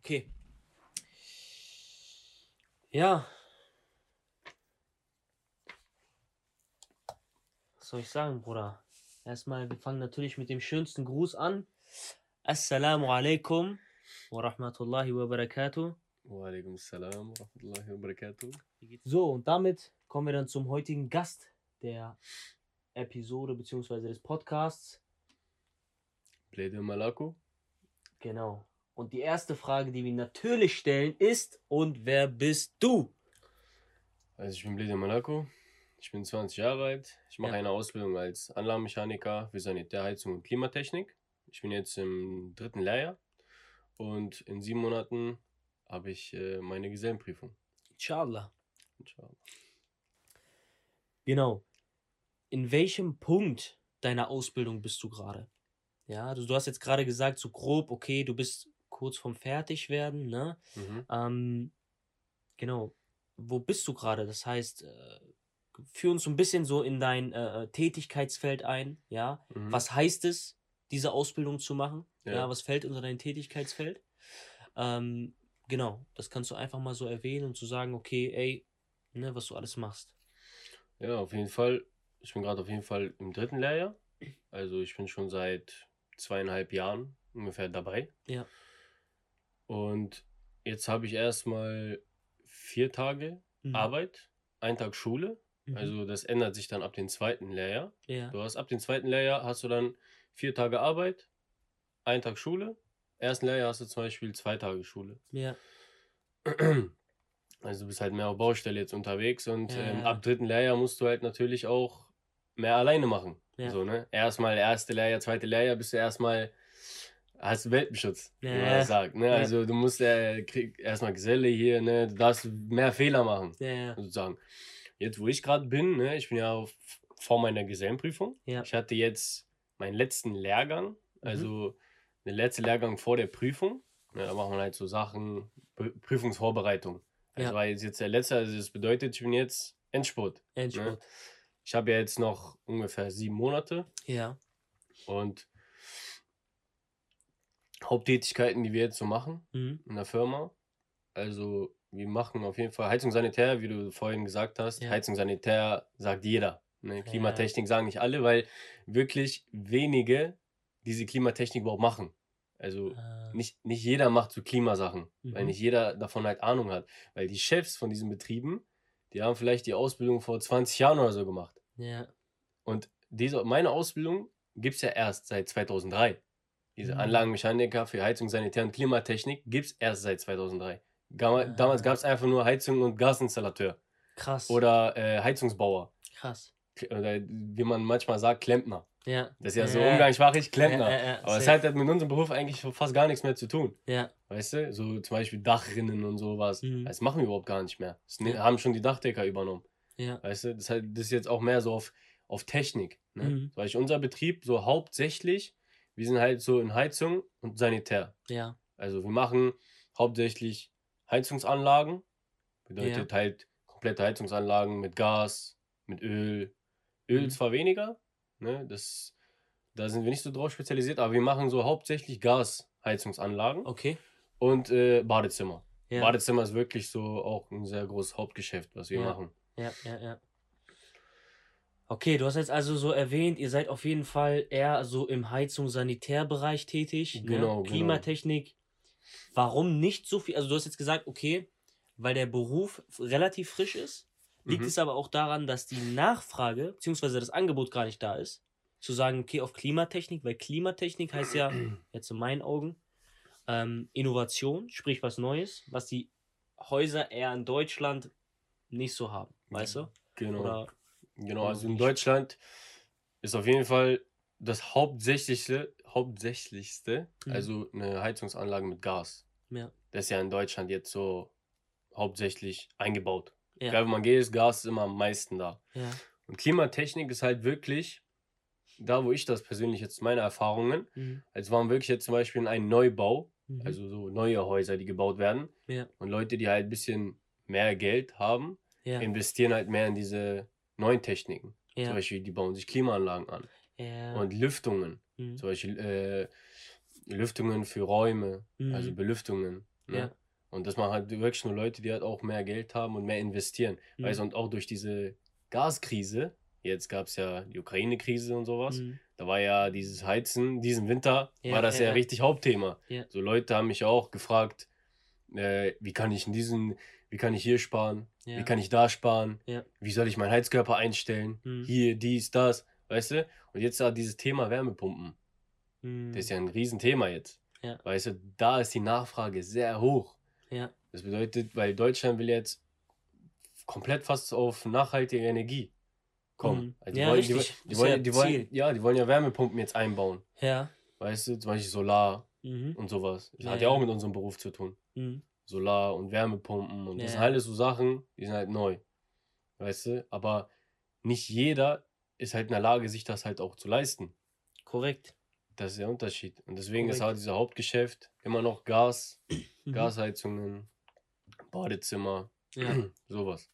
Okay. Ja. Was soll ich sagen, Bruder? Erstmal, wir fangen natürlich mit dem schönsten Gruß an. Assalamu alaikum wa rahmatullahi wa barakatuh. Wa alaikum salam wa rahmatullahi wa barakatuh. So, und damit kommen wir dann zum heutigen Gast der Episode bzw. des Podcasts. Blede Malako. Genau. Und die erste Frage, die wir natürlich stellen, ist: Und wer bist du? Also ich bin Blede Malako. Ich bin 20 Jahre alt. Ich mache Ja. eine Ausbildung als Anlagenmechaniker für Sanitärheizung und Klimatechnik. Ich bin jetzt im dritten Lehrjahr und in sieben Monaten habe ich äh, meine Gesellenprüfung. Inshallah. Inshallah. Genau. In welchem Punkt deiner Ausbildung bist du gerade? Ja, du, du hast jetzt gerade gesagt, so grob, okay, du bist kurz vorm Fertigwerden, ne? Mhm. Ähm, genau. Wo bist du gerade? Das heißt, äh, führ uns so ein bisschen so in dein äh, Tätigkeitsfeld ein, ja? Mhm. Was heißt es, diese Ausbildung zu machen? Ja, Ja. was fällt unter dein Tätigkeitsfeld? Ähm, genau, das kannst du einfach mal so erwähnen und zu sagen, okay, ey, ne, was du alles machst. Ja, auf jeden Fall. Ich bin gerade auf jeden Fall im dritten Lehrjahr. Also ich bin schon seit zweieinhalb Jahren ungefähr dabei. Ja. Und jetzt habe ich erstmal vier Tage Mhm. Arbeit, ein Tag Schule. Mhm. Also das ändert sich dann ab dem zweiten Lehrjahr. ja. Du hast ab dem zweiten Lehrjahr hast du dann vier Tage Arbeit, ein Tag Schule. Ersten Lehrjahr hast du zum Beispiel zwei Tage Schule. Ja. Also du bist halt mehr auf Baustelle jetzt unterwegs und Ja, ähm, ab dritten Lehrjahr musst du halt natürlich auch mehr alleine machen. Ja. So, ne? Erstmal erste Lehrjahr, zweite Lehrjahr bist du erstmal, hast du Welpenschutz, wie Ja, man ja. das sagt. Ne? Also du musst äh, krieg erstmal Geselle hier, ne? du darfst mehr Fehler machen, Ja, ja. sozusagen. Jetzt, wo ich gerade bin, ne? ich bin ja auf, vor meiner Gesellenprüfung. Ja. Ich hatte jetzt meinen letzten Lehrgang, also den letzten Lehrgang vor der Prüfung. Ne, da macht man halt so Sachen, Prü- Prüfungsvorbereitung. Also Ja. war jetzt, jetzt der letzte, also das bedeutet, ich bin jetzt Endspurt. Endspurt. Ich habe ja jetzt noch ungefähr sieben Monate Ja. und Haupttätigkeiten, die wir jetzt so machen Mhm. in der Firma. Also wir machen auf jeden Fall Heizung Sanitär, wie du vorhin gesagt hast. Ja. Heizung Sanitär sagt jeder. Ne? Klimatechnik sagen nicht alle, weil wirklich wenige diese Klimatechnik überhaupt machen. Also Äh, nicht, nicht jeder macht so Klimasachen, weil Mhm. nicht jeder davon halt Ahnung hat. Weil die Chefs von diesen Betrieben, die haben vielleicht die Ausbildung vor 20 Jahren oder so gemacht. ja. Und diese, meine Ausbildung gibt es ja erst seit 2003. Diese Mhm. Anlagenmechaniker für Heizung, Sanitär und Klimatechnik gibt es erst seit 2003. Gama- Ah. Damals gab es einfach nur Heizung und Gasinstallateur Krass. oder äh, Heizungsbauer. Krass. Oder wie man manchmal sagt, Klempner. Ja. Das ist ja so Ja. umgangssprachlich Klempner. Ja, ja, ja, Aber es hat halt mit unserem Beruf eigentlich fast gar nichts mehr zu tun. Ja. Weißt du? So zum Beispiel Dachrinnen und sowas. Mhm. Das machen wir überhaupt gar nicht mehr. Das ne- Ja. haben schon die Dachdecker übernommen. Ja. Weißt du? Das, ist halt, das ist jetzt auch mehr so auf, auf Technik. Ne? Mhm. Zum Beispiel unser Betrieb so hauptsächlich, wir sind halt so in Heizung und Sanitär. Ja. Also wir machen hauptsächlich Heizungsanlagen. Bedeutet halt komplette Heizungsanlagen mit Gas, mit Öl. Öl Mhm. zwar weniger, ne? Das, da sind wir nicht so drauf spezialisiert, aber wir machen so hauptsächlich Gasheizungsanlagen Okay. und äh, Badezimmer. Ja. Badezimmer ist wirklich so auch ein sehr großes Hauptgeschäft, was wir Ja. machen. Ja, ja, ja. Okay, du hast jetzt also so erwähnt, ihr seid auf jeden Fall eher so im Heizung-Sanitärbereich tätig. Genau, genau. ne? Klimatechnik. Warum nicht so viel? Also du hast jetzt gesagt, okay, weil der Beruf relativ frisch ist. Liegt Mhm. es aber auch daran, dass die Nachfrage bzw. das Angebot gar nicht da ist, zu sagen, okay, auf Klimatechnik, weil Klimatechnik heißt ja, jetzt in meinen Augen, ähm, Innovation, sprich was Neues, was die Häuser eher in Deutschland nicht so haben, weißt du? Genau. Oder Genau, also in? Deutschland ist auf jeden Fall das hauptsächlichste, hauptsächlichste, Mhm. also eine Heizungsanlage mit Gas. ja, Das ist ja in Deutschland jetzt so hauptsächlich eingebaut. Ja. Egal, wo man geht, ist Gas immer am meisten da. ja, Und Klimatechnik ist halt wirklich, da wo ich das persönlich jetzt meine Erfahrungen, mhm. als waren wirklich jetzt zum Beispiel in einem Neubau, Mhm. also so neue Häuser, die gebaut werden. ja, Und Leute, die halt ein bisschen mehr Geld haben, investieren halt mehr in diese neuen Techniken. Zum ja, Beispiel, die bauen sich Klimaanlagen an. ja, Und Lüftungen. mhm. Zum Beispiel äh, Lüftungen für Räume, Mhm. also Belüftungen. Ne? Ja. Und das machen halt wirklich nur Leute, die halt auch mehr Geld haben und mehr investieren. Mhm. Weißt du, und auch durch diese Gaskrise, jetzt gab es ja die Ukraine-Krise und sowas, Mhm. da war ja dieses Heizen, diesen Winter, war das ja, richtig Hauptthema. So Leute haben mich auch gefragt, äh, wie kann ich in diesen, wie kann ich hier sparen, Ja. wie kann ich da sparen, Ja. wie soll ich meinen Heizkörper einstellen, Mhm. hier, dies, das, weißt du? Und jetzt hat dieses Thema Wärmepumpen, Mhm. das ist ja ein Riesenthema jetzt. Ja. Weißt du, da ist die Nachfrage sehr hoch. Ja. Das bedeutet, weil Deutschland will jetzt komplett fast auf nachhaltige Energie kommen. Mhm. Also die Ja, wollen. Die, die, wollen, ja die, wollen, ja, die wollen ja Wärmepumpen jetzt einbauen. Ja. Weißt du, zum Beispiel Solar Mhm. und sowas. Das hat ja ja. auch mit unserem Beruf zu tun. Mhm. Solar und Wärmepumpen und Ja, das sind alles so Sachen, die sind halt neu. Weißt du, aber nicht jeder ist halt in der Lage, sich das halt auch zu leisten. Korrekt. Das ist der Unterschied. Und deswegen ist Korrekt. halt dieser Hauptgeschäft immer noch Gas, Mhm. Gasheizungen, Badezimmer, Ja. sowas.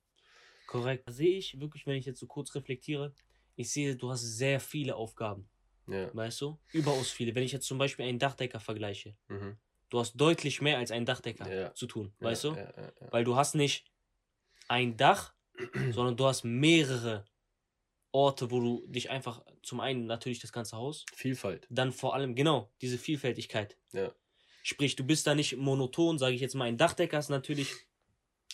Korrekt. Da sehe ich wirklich, wenn ich jetzt so kurz reflektiere, ich sehe, du hast sehr viele Aufgaben, Ja. weißt du? Überaus viele. Wenn ich jetzt zum Beispiel einen Dachdecker vergleiche, Mhm. Du hast deutlich mehr als ein Dachdecker Ja. zu tun, Ja, weißt du? Weil du hast nicht ein Dach, sondern du hast mehrere Orte, wo du dich einfach zum einen natürlich das ganze Haus, Vielfalt. dann vor allem genau diese Vielfältigkeit. Ja. Sprich, du bist da nicht monoton, sage ich jetzt mal. Ein Dachdecker ist natürlich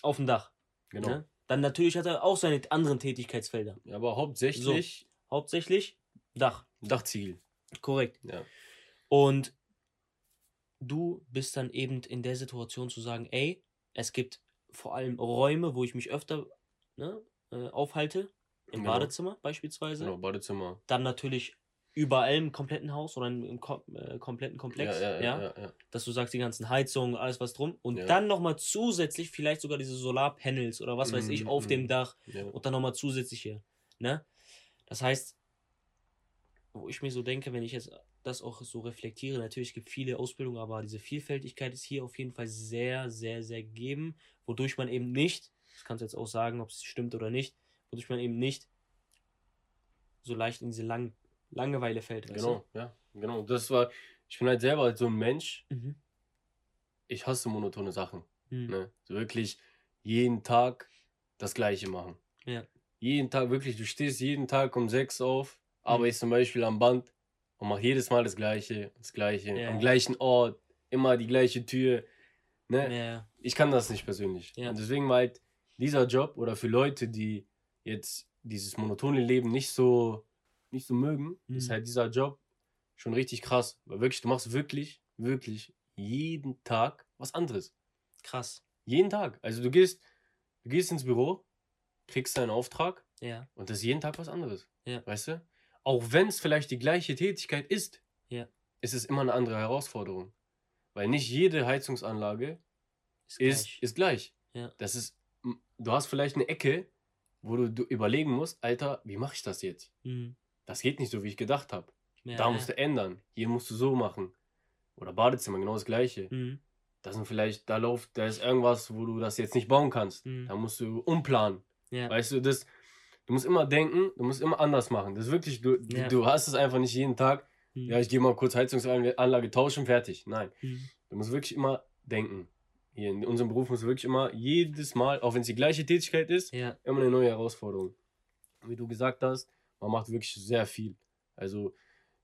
auf dem Dach. Genau. Ne? Dann natürlich hat er auch seine anderen Tätigkeitsfelder. Ja, aber hauptsächlich Hauptsächlich Dach. Dachziegel. Korrekt. Ja. Und du bist dann eben in der Situation zu sagen, ey, es gibt vor allem Räume, wo ich mich öfter ne, äh, aufhalte. Im Genau. Badezimmer beispielsweise. Genau, Badezimmer. Dann natürlich überall im kompletten Haus oder im, im kom äh, kompletten Komplex. Ja, ja, ja, ja, ja. Dass du sagst, die ganzen Heizungen, alles was drum. Und Ja. dann nochmal zusätzlich vielleicht sogar diese Solarpanels oder was weiß ich Mhm, auf mhm. dem Dach. ja. Und dann nochmal zusätzlich hier. Ne? Das heißt, wo ich mir so denke, wenn ich jetzt das auch so reflektiere, natürlich gibt viele Ausbildungen, aber diese Vielfältigkeit ist hier auf jeden Fall sehr, sehr, sehr gegeben, wodurch man eben nicht, das kannst du jetzt auch sagen, ob es stimmt oder nicht, wodurch man eben nicht so leicht in diese Lang Langeweile fällt. Genau, ja. Genau. Das war, ich bin halt selber halt so ein Mensch, Du? Mhm. ich hasse monotone Sachen. Mhm. Ne? So wirklich jeden Tag das Gleiche machen. Ja. Jeden Tag, wirklich, du stehst jeden Tag um sechs auf, Mhm. arbeitest zum Beispiel am Band und mach jedes Mal das Gleiche, das Gleiche, Ja. am gleichen Ort, immer die gleiche Tür. Ne? Ja, Ich kann das nicht persönlich. Ja. Und deswegen war halt dieser Job oder für Leute, die jetzt dieses monotone Leben nicht so, nicht so mögen, Mhm. ist halt dieser Job schon richtig krass. Weil wirklich, du machst wirklich, wirklich jeden Tag was anderes. krass. Jeden Tag. Also du gehst, du gehst ins Büro, kriegst deinen Auftrag Ja, und das ist jeden Tag was anderes. Ja. Weißt du? Auch wenn es vielleicht die gleiche Tätigkeit ist, Ja. ist es immer eine andere Herausforderung. Weil nicht jede Heizungsanlage ist ist, gleich. ist gleich. Ja. Das ist, du hast vielleicht eine Ecke, wo du, du überlegen musst, Alter, wie mache ich das jetzt? Mhm. Das geht nicht so, wie ich gedacht habe. Ja, da musst du ändern. Hier musst du so machen. Oder Badezimmer, genau das gleiche. Mhm. Da sind vielleicht, da läuft, da ist irgendwas, wo du das jetzt nicht bauen kannst. Mhm. Da musst du umplanen. Weißt du, das, du musst immer denken, du musst immer anders machen. Das ist wirklich, du, Ja. du hast es einfach nicht jeden Tag, Mhm. ja, ich gehe mal kurz Heizungsanlage tauschen, fertig. Nein. Mhm. Du musst wirklich immer denken. Hier in unserem Beruf musst du wirklich immer jedes Mal, auch wenn es die gleiche Tätigkeit ist, Ja, immer eine neue Herausforderung. Wie du gesagt hast, man macht wirklich sehr viel. Also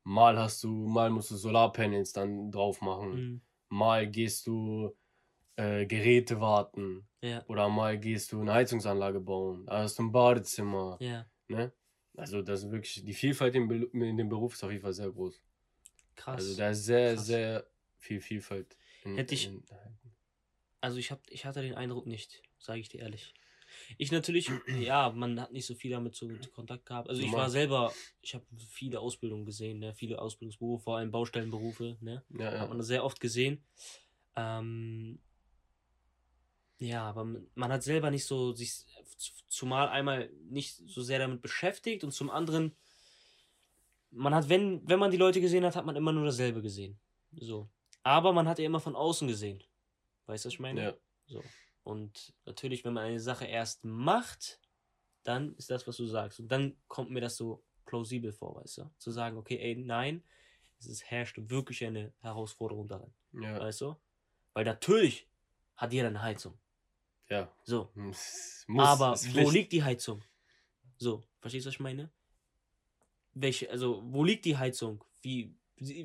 mal hast du, mal musst du Solarpanels dann drauf machen, mhm. mal gehst du äh, Geräte warten ja, oder mal gehst du eine Heizungsanlage bauen, da hast du ein Badezimmer. ja. Ne? Also das ist wirklich, die Vielfalt in, in dem Beruf ist auf jeden Fall sehr groß. Krass. Also da ist sehr, Krass. sehr viel Vielfalt. In, Hätte ich- in, Also ich, hab, ich hatte den Eindruck nicht, sage ich dir ehrlich. Ich natürlich, ja, man hat nicht so viel damit zu Kontakt gehabt. Also ich war selber, ich habe viele Ausbildungen gesehen, ne? viele Ausbildungsberufe, vor allem Baustellenberufe, ne? ja, Hat ja. man sehr oft gesehen. Ähm, ja, aber man hat selber nicht so sich zumal einmal nicht so sehr damit beschäftigt und zum anderen, man hat, wenn, wenn man die Leute gesehen hat, hat man immer nur dasselbe gesehen. So. Aber man hat ja immer von außen gesehen. Weißt du, was ich meine? ja. So. Und natürlich, wenn man eine Sache erst macht, dann ist das, was du sagst. Und dann kommt mir das so plausibel vor, weißt du? Zu sagen, okay, ey, nein, es ist, herrscht wirklich eine Herausforderung darin, ja. weißt du? Weil natürlich hat jeder eine Heizung. Ja. So. Muss, Aber wo liegt die Heizung? So, verstehst du, was ich meine? Welche, also, wo liegt die Heizung? Wie,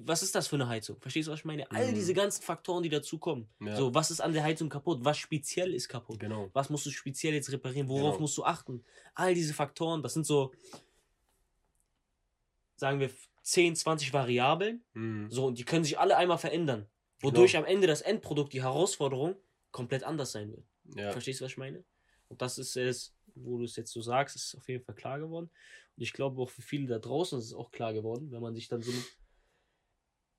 was ist das für eine Heizung? Verstehst du, was ich meine? All Mhm. diese ganzen Faktoren, die dazukommen. Ja. So, was ist an der Heizung kaputt? Was speziell ist kaputt? Genau. Was musst du speziell jetzt reparieren? Worauf Genau. musst du achten? All diese Faktoren, das sind so, sagen wir, 10, 20 Variablen. Mhm. So, und die können sich alle einmal verändern. Wodurch am Ende das Endprodukt, die Herausforderung, komplett anders sein wird. Ja. Verstehst du, was ich meine? Und das ist es, wo du es jetzt so sagst, ist auf jeden Fall klar geworden. Und ich glaube auch für viele da draußen ist es auch klar geworden, wenn man sich dann so.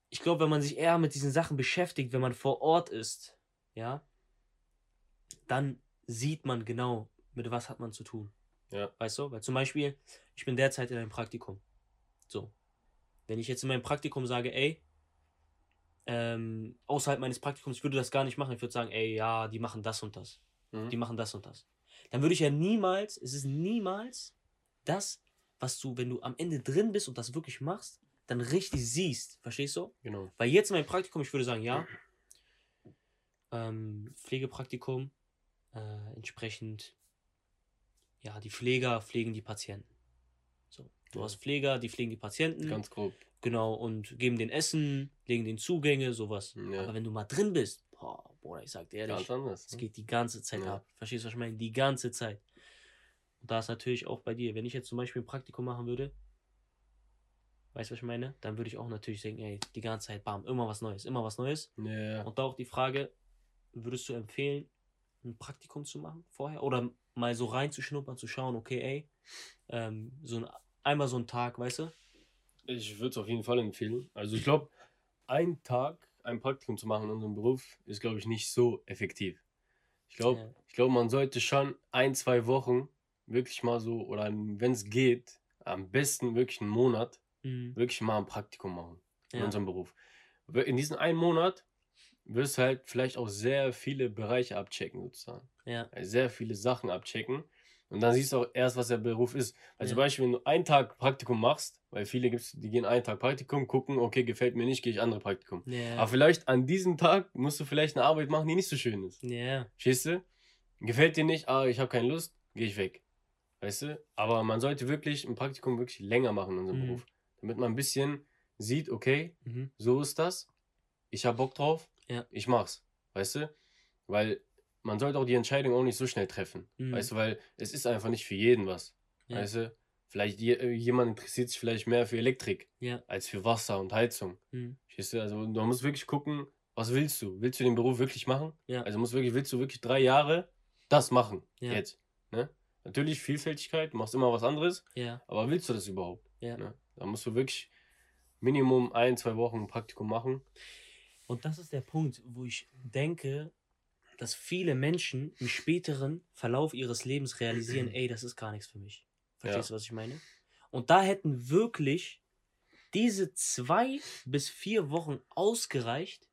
Ich glaube, wenn man sich eher mit diesen Sachen beschäftigt, wenn man vor Ort ist, ja, dann sieht man genau, mit was hat man zu tun. Ja. Weißt du? Weil zum Beispiel, ich bin derzeit in einem Praktikum. So. Wenn ich jetzt in meinem Praktikum sage, ey, ähm, außerhalb meines Praktikums, ich würde das gar nicht machen. Ich würde sagen, ey, ja, die machen das und das. Mhm. Die machen das und das. Dann würde ich ja niemals, es ist niemals das, was du, wenn du am Ende drin bist und das wirklich machst, dann richtig siehst. Verstehst du? Genau. Weil jetzt in meinem Praktikum, ich würde sagen, ja, ähm, Pflegepraktikum, äh, entsprechend, ja, die Pfleger pflegen die Patienten. So, du Ja. hast Pfleger, die pflegen die Patienten, Ganz grob. Genau, und geben den Essen, legen den Zugänge, sowas. Ja. Aber wenn du mal drin bist, boah, Bruder, ich sag dir ehrlich, anders. es ne? geht die ganze Zeit Ja. ab. Verstehst du, was ich meine? Die ganze Zeit. Und da ist natürlich auch bei dir, wenn ich jetzt zum Beispiel ein Praktikum machen würde, weißt du, was ich meine? Dann würde ich auch natürlich denken, ey, die ganze Zeit, bam, immer was Neues, immer was Neues. Ja. Und da auch die Frage, würdest du empfehlen, ein Praktikum zu machen vorher? Oder mal so reinzuschnuppern, zu schauen, okay, ey, ähm, so ein, einmal so ein Tag, weißt du? Ich würde es auf jeden Fall empfehlen. Also ich glaube, ein Tag ein Praktikum zu machen in unserem Beruf ist, glaube ich, nicht so effektiv. Ich glaube, Ja. ich glaube, man sollte schon ein, zwei Wochen wirklich mal so, oder wenn es geht, am besten wirklich einen Monat, Mhm. wirklich mal ein Praktikum machen in Ja. unserem Beruf. In diesem einen Monat wirst du halt vielleicht auch sehr viele Bereiche abchecken, sozusagen. Ja. Sehr viele Sachen abchecken. Und dann siehst du auch erst, was der Beruf ist. Also Ja. zum Beispiel, wenn du einen Tag Praktikum machst, weil viele gibt's, die gehen einen Tag Praktikum, gucken, okay, gefällt mir nicht, gehe ich andere Praktikum. Ja. Aber vielleicht an diesem Tag musst du vielleicht eine Arbeit machen, die nicht so schön ist. Ja. Verstehst du? Gefällt dir nicht, ah, ich habe keine Lust, gehe ich weg. Weißt du? Aber man sollte wirklich ein Praktikum wirklich länger machen in unserem Mhm. Beruf. Damit man ein bisschen sieht, okay, Mhm. so ist das. Ich habe Bock drauf. Ja. Ich mach's. Weißt du? Weil man sollte auch die Entscheidung auch nicht so schnell treffen. Mhm. Weißt du, weil es ist einfach nicht für jeden was. Ja. Weißt du? Vielleicht äh, jemand interessiert sich vielleicht mehr für Elektrik Ja. als für Wasser und Heizung. Mhm. Verstehst du? Also man muss wirklich gucken, was willst du? Willst du den Beruf wirklich machen? Ja. Also musst wirklich, willst du wirklich drei Jahre das machen? Jetzt. Ne? Natürlich Vielfältigkeit, machst immer was anderes, aber willst du das überhaupt? Ne? Da musst du wirklich Minimum ein, zwei Wochen ein Praktikum machen. Und das ist der Punkt, wo ich denke, dass viele Menschen im späteren Verlauf ihres Lebens realisieren, ey, das ist gar nichts für mich. Verstehst du, was ich meine? Und da hätten wirklich diese zwei bis vier Wochen ausgereicht,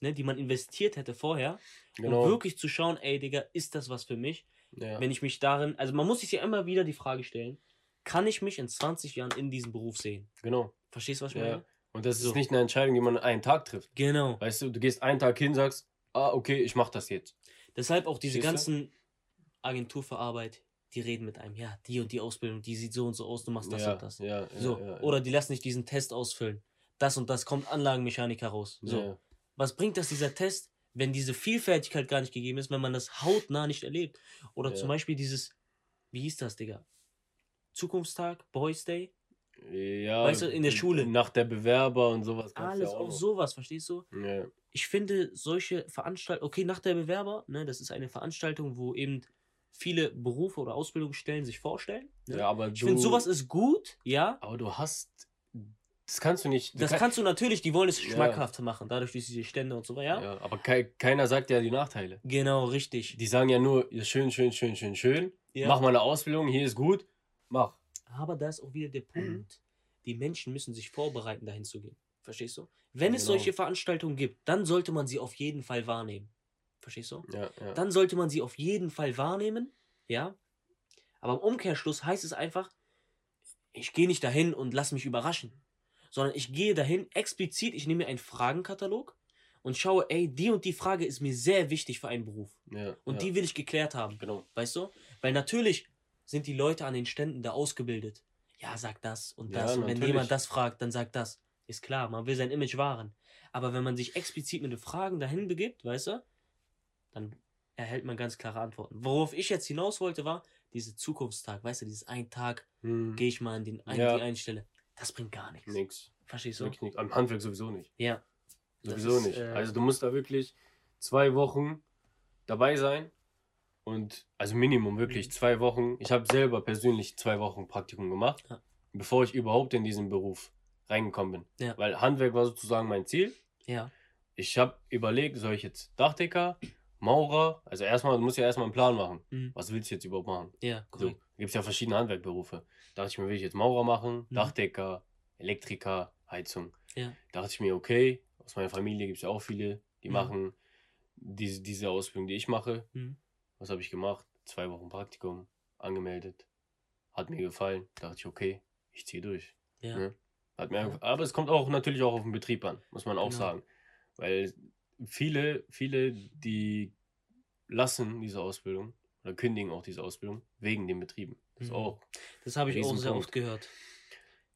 ne, die man investiert hätte vorher, Genau. um wirklich zu schauen, ey, Digga, ist das was für mich? ja. Wenn ich mich darin, also man muss sich ja immer wieder die Frage stellen, kann ich mich in 20 Jahren in diesem Beruf sehen? genau. Verstehst du, was ich Ja. meine? Und das So. ist nicht eine Entscheidung, die man an einem Tag trifft. Genau. Weißt du, du gehst einen Tag hin, sagst, ah, okay, ich mach das jetzt. Deshalb auch diese Siehst du? ganzen Agentur für Arbeit, die reden mit einem, ja, die und die Ausbildung, die sieht so und so aus, du machst das ja, und das. Ja, so, ja, oder die lassen nicht diesen Test ausfüllen. Das und das kommt Anlagenmechaniker raus. So, was bringt das dieser Test, wenn diese Vielfältigkeit gar nicht gegeben ist, wenn man das hautnah nicht erlebt? Oder zum Beispiel dieses, wie hieß das, Digga? Zukunftstag, Boys Day, Ja, Weißt du, in der Schule. Nach der Bewerber und sowas. alles ja auch noch. sowas, verstehst du? Ja, ich finde solche Veranstaltungen, okay, nach der Bewerber, ne, das ist eine Veranstaltung, wo eben viele Berufe oder Ausbildungsstellen sich vorstellen. Ne? ja, aber ich du, finde, sowas ist gut, ja. Aber du hast. Das kannst du nicht. Du Das kann- kannst du natürlich, die wollen es Ja. schmackhaft machen, dadurch durch diese Stände und so weiter. Ja? Ja, aber kei keiner sagt ja die Nachteile. Genau, richtig. Die sagen ja nur, ja, schön, schön, schön, schön, schön. Ja. Mach mal eine Ausbildung, hier ist gut. Mach. Aber da ist auch wieder der Mhm. Punkt, die Menschen müssen sich vorbereiten, dahin zu gehen. Verstehst du? Wenn es Genau. solche Veranstaltungen gibt, dann sollte man sie auf jeden Fall wahrnehmen. Verstehst du? Ja, ja. dann sollte man sie auf jeden Fall wahrnehmen, ja. Aber im Umkehrschluss heißt es einfach, ich gehe nicht dahin und lass mich überraschen, sondern ich gehe dahin explizit, ich nehme mir einen Fragenkatalog und schaue, ey, die und die Frage ist mir sehr wichtig für einen Beruf. Ja, Und ja. die will ich geklärt haben. Genau. Weißt du? Weil natürlich sind die Leute an den Ständen da ausgebildet. Ja, sag das und Ja, das. und wenn natürlich. jemand das fragt, dann sagt das. Ist klar, man will sein Image wahren. Aber wenn man sich explizit mit den Fragen dahin begibt, weißt du, dann erhält man ganz klare Antworten. Worauf ich jetzt hinaus wollte, war diese Zukunftstag. Weißt du, dieses ein Tag Hm. gehe ich mal an den, an Ja. die Einstelle. Das bringt gar nichts. Nix. Verstehst du? Wirklich nix. Am Handwerk sowieso nicht. Ja. Sowieso ist, nicht. äh, also du musst da wirklich zwei Wochen dabei sein. Und also Minimum wirklich Mhm. zwei Wochen. Ich habe selber persönlich zwei Wochen Praktikum gemacht, Ja. bevor ich überhaupt in diesen Beruf reingekommen bin. Ja. Weil Handwerk war sozusagen mein Ziel. Ja. Ich habe überlegt, soll ich jetzt Dachdecker, Maurer, also erstmal, du musst ja erstmal einen Plan machen. Mhm. Was willst du jetzt überhaupt machen? Ja, So, korrekt. gibt es ja verschiedene Handwerkberufe. Da dachte ich mir, will ich jetzt Maurer machen, Mhm. Dachdecker, Elektriker, Heizung. Ja. Da dachte ich mir, okay, aus meiner Familie gibt es ja auch viele, die Mhm. machen diese, diese Ausbildung, die ich mache. Was habe ich gemacht? Zwei Wochen Praktikum, angemeldet. Hat mir gefallen. Da dachte ich, okay, ich ziehe durch. Ja. Ne? Hat mir Ja. Aber es kommt auch natürlich auch auf den Betrieb an, muss man auch Genau. sagen. Weil viele, viele, die lassen diese Ausbildung oder kündigen auch diese Ausbildung wegen den Betrieben. Das Mhm. auch, Das habe ich auch sehr oft gehört.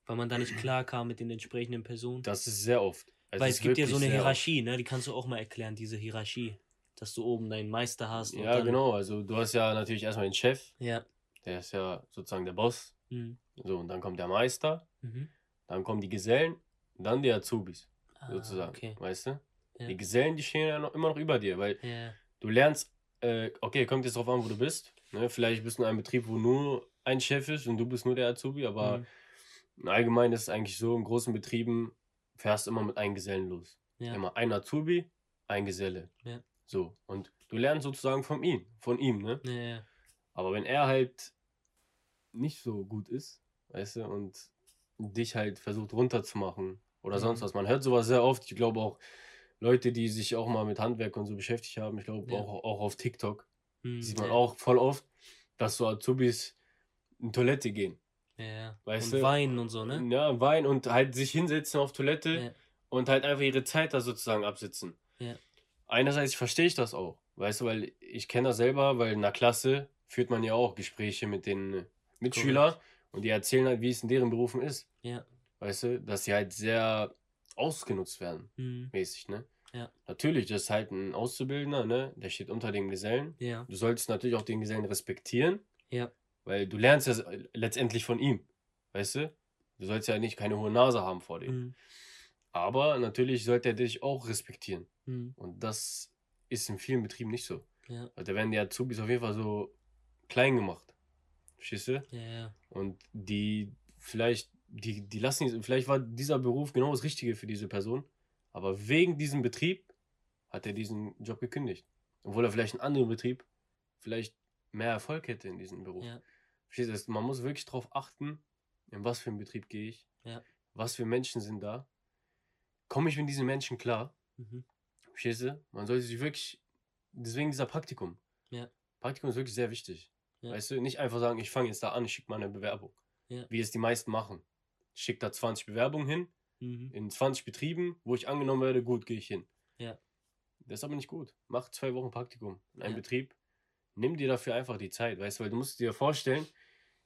Weil man da nicht klar kam mit den entsprechenden Personen. das ist sehr oft. Also Weil es gibt ja so eine oft. Hierarchie, ne? Die kannst du auch mal erklären, diese Hierarchie. Dass du oben deinen Meister hast. Ja, genau. Also du hast ja natürlich erstmal den Chef, Ja. der ist ja sozusagen der Boss. Mhm. So, und dann kommt der Meister, Mhm. dann kommen die Gesellen, dann die Azubis, Ah, sozusagen. Okay. Weißt du? Ja. Die Gesellen, die stehen ja noch, immer noch über dir, weil Ja. du lernst, äh, okay, kommt jetzt drauf an, wo du bist. Ne? Vielleicht bist du in einem Betrieb, wo nur ein Chef ist und du bist nur der Azubi, aber Mhm. allgemein ist es eigentlich so, in großen Betrieben fährst du immer mit einem Gesellen los. Ja. Immer ein Azubi, ein Geselle. Ja. So, und du lernst sozusagen von ihm, von ihm, ne? Ja, ja. Aber wenn er halt nicht so gut ist, weißt du, und dich halt versucht runterzumachen oder Mhm. sonst was, man hört sowas sehr oft. Ich glaube auch Leute, die sich auch mal mit Handwerk und so beschäftigt haben, ich glaube Ja. auch, auch auf TikTok, Mhm. sieht man auch voll oft, dass so Azubis in Toilette gehen. Ja, ja. Weißt und du? weinen und so, ne? Ja, weinen und halt sich hinsetzen auf Toilette Ja. und halt einfach ihre Zeit da sozusagen absitzen. Ja. Einerseits verstehe ich das auch, weißt du, weil ich kenne das selber, weil in der Klasse führt man ja auch Gespräche mit den Mitschülern und die erzählen halt, wie es in deren Berufen ist. Ja. Weißt du, dass sie halt sehr ausgenutzt werden, Mhm. mäßig, ne? Ja. Natürlich, das ist halt ein Auszubildender, ne? Der steht unter dem Gesellen. Ja. Du solltest natürlich auch den Gesellen respektieren, Ja. weil du lernst ja letztendlich von ihm, weißt du? Du sollst ja nicht keine hohe Nase haben vor dem. Mhm. Aber natürlich sollte er dich auch respektieren. Mhm. Und das ist in vielen Betrieben nicht so. Ja. Weil da werden die Azubis auf jeden Fall so klein gemacht. Verstehst du? Ja, ja. Und die vielleicht, die, die lassen, vielleicht war dieser Beruf genau das Richtige für diese Person. Aber wegen diesem Betrieb hat er diesen Job gekündigt. Obwohl er vielleicht einen anderen Betrieb vielleicht mehr Erfolg hätte in diesem Beruf. Ja. Verstehst du? Man muss wirklich darauf achten, in was für einen Betrieb gehe ich. Ja. Was für Menschen sind da. Komme ich mit diesen Menschen klar? Mhm. Verstehst du? Man sollte sich wirklich, deswegen dieser Praktikum. Ja. Praktikum ist wirklich sehr wichtig. Ja. Weißt du, nicht einfach sagen, ich fange jetzt da an, ich schicke mal eine Bewerbung. Ja. Wie es die meisten machen. Ich schicke da 20 Bewerbungen hin, Mhm. in 20 Betrieben, wo ich angenommen werde, gut, gehe ich hin. Ja. Das ist aber nicht gut. Mach zwei Wochen Praktikum in einem Ja. Betrieb. Nimm dir dafür einfach die Zeit, weißt du, weil du musst dir vorstellen,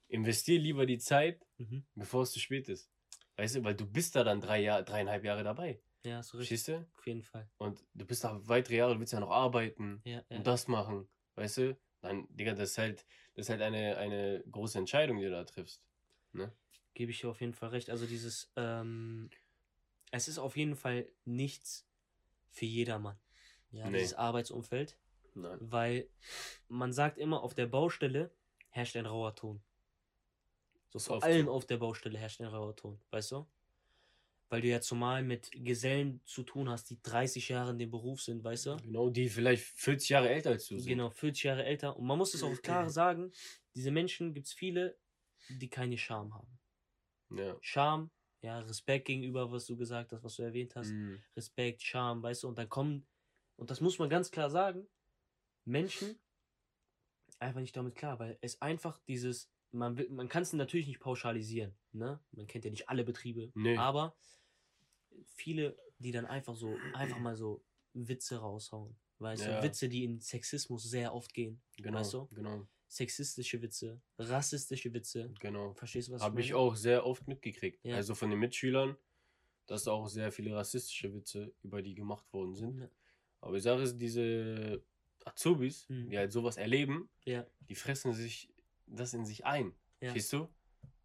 investier lieber die Zeit, Mhm. bevor es zu spät ist. Weißt du, weil du bist da dann drei Jahr, dreieinhalb Jahre dabei. Ja, so richtig. Verstehst du? Auf jeden Fall. Und du bist da weitere Jahre, du willst ja noch arbeiten Ja, ja. und das machen, weißt du? Dann, Digga, das ist halt, das ist halt eine, eine große Entscheidung, die du da triffst. Gebe ich dir auf jeden Fall recht. Also dieses, ähm, es ist auf jeden Fall nichts für jedermann. Ja, Nee. dieses Arbeitsumfeld. Nein. Weil man sagt immer, auf der Baustelle herrscht ein rauer Ton. So vor allem auf der Baustelle herrscht ein rauer Ton, weißt du? Weil du ja zumal mit Gesellen zu tun hast, die 30 Jahre in dem Beruf sind, weißt du? Genau, die vielleicht 40 Jahre älter als du sind. Genau, 40 Jahre älter. Und man muss es auch klar sagen, diese Menschen gibt es viele, die keine Scham haben. Ja. Scham, ja, Respekt gegenüber, was du gesagt hast, was du erwähnt hast. Mhm. Respekt, Scham, weißt du, und dann kommen, und das muss man ganz klar sagen, Menschen einfach nicht damit klar, weil es einfach dieses, man, man kann es natürlich nicht pauschalisieren, ne? Man kennt ja nicht alle Betriebe, Nee. aber viele, die dann einfach so, einfach mal so Witze raushauen. Weißt Ja. du, Witze, die in Sexismus sehr oft gehen. Genau, Weißt du? genau, Sexistische Witze, rassistische Witze. genau. Verstehst du, was Habe ich meine? auch sehr oft mitgekriegt. Ja. Also von den Mitschülern, dass auch sehr viele rassistische Witze über die gemacht worden sind. Ja. Aber ich sage es, diese Azubis, Mhm. die halt sowas erleben, Ja, die fressen sich das in sich ein. Ja. Verstehst du?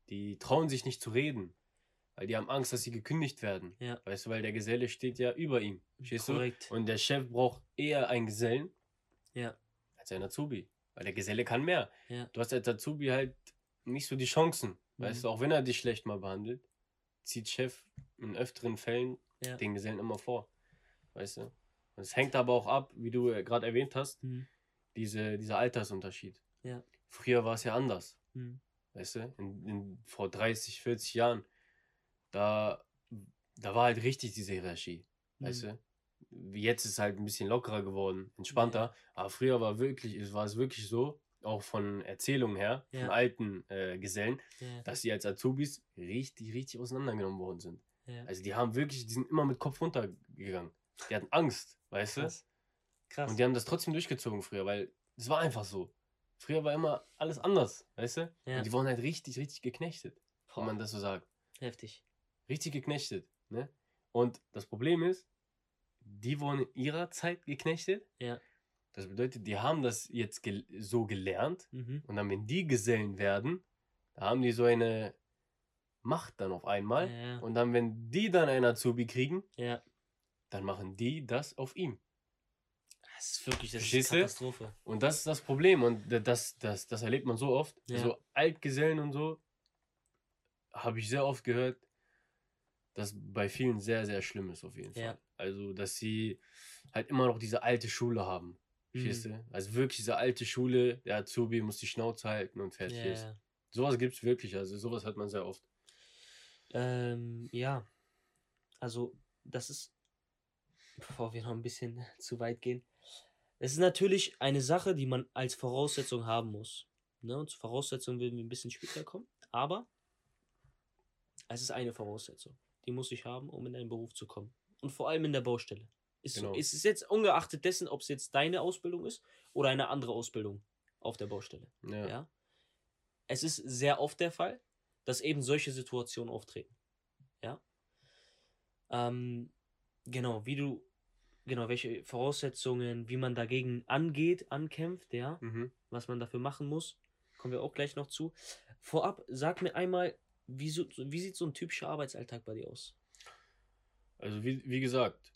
Die trauen sich nicht zu reden. Weil die haben Angst, dass sie gekündigt werden. Ja. Weißt du, weil der Geselle steht ja über ihm. Verstehst korrekt. du? Und der Chef braucht eher einen Gesellen Ja, als einen Azubi. Weil der Geselle kann mehr. Ja. Du hast als Azubi halt nicht so die Chancen. Mhm. Weißt du, auch wenn er dich schlecht mal behandelt, zieht Chef in öfteren Fällen Ja. den Gesellen immer vor. Weißt du? Und es hängt aber auch ab, wie du gerade erwähnt hast, Mhm. diese, dieser Altersunterschied. Ja. Früher war es ja anders. Mhm. Weißt du? In, in, vor 30, 40 Jahren, da, da war halt richtig diese Hierarchie. Weißt Mhm. du? Jetzt ist es halt ein bisschen lockerer geworden, entspannter. Aber früher war wirklich, es war es wirklich so, auch von Erzählungen her, Ja. von alten äh, Gesellen, Ja, dass sie als Azubis richtig, richtig auseinandergenommen worden sind. ja. Also die haben wirklich, die sind immer mit Kopf runtergegangen. Die hatten Angst, weißt du? Krass. Krass. Und die haben das trotzdem durchgezogen früher, weil es war einfach so. Früher war immer alles anders, weißt du? Ja. Und die wurden halt richtig, richtig geknechtet, Boah, wenn man das so sagt. heftig. Richtig geknechtet, ne? Und das Problem ist, die wurden in ihrer Zeit geknechtet. Ja. Das bedeutet, die haben das jetzt gel so gelernt. Mhm. Und dann, wenn die Gesellen werden, da haben die so eine Macht dann auf einmal. Ja, Und dann, wenn die dann einen Azubi kriegen, ja. dann machen die das auf ihm. Das ist wirklich das ist? Katastrophe. Und das ist das Problem. Und das, das, das erlebt man so oft. Ja. So Altgesellen und so habe ich sehr oft gehört, dass bei vielen sehr, sehr schlimm ist auf jeden Fall. Ja. Also, dass sie halt immer noch diese alte Schule haben. Verstehst Mhm. du? Also wirklich diese alte Schule, der Azubi muss die Schnauze halten und fertig ist. ja. Sowas gibt es wirklich. Also sowas hat man sehr oft. Ähm, ja. Also, das ist, bevor wir noch ein bisschen zu weit gehen, es ist natürlich eine Sache, die man als Voraussetzung haben muss. Ne? Und zur Voraussetzung werden wir ein bisschen später kommen. Aber es ist eine Voraussetzung. Die muss ich haben, um in einen Beruf zu kommen. Und vor allem in der Baustelle. Ist Genau. so. Es ist jetzt ungeachtet dessen, ob es jetzt deine Ausbildung ist oder eine andere Ausbildung auf der Baustelle. Ja. Ja. Es ist sehr oft der Fall, dass eben solche Situationen auftreten. Ja. Ähm, genau, wie du, genau, welche Voraussetzungen, wie man dagegen angeht, ankämpft, ja, Mhm. was man dafür machen muss, kommen wir auch gleich noch zu. Vorab, sag mir einmal, wie, so, wie sieht so ein typischer Arbeitsalltag bei dir aus? Also wie, wie gesagt,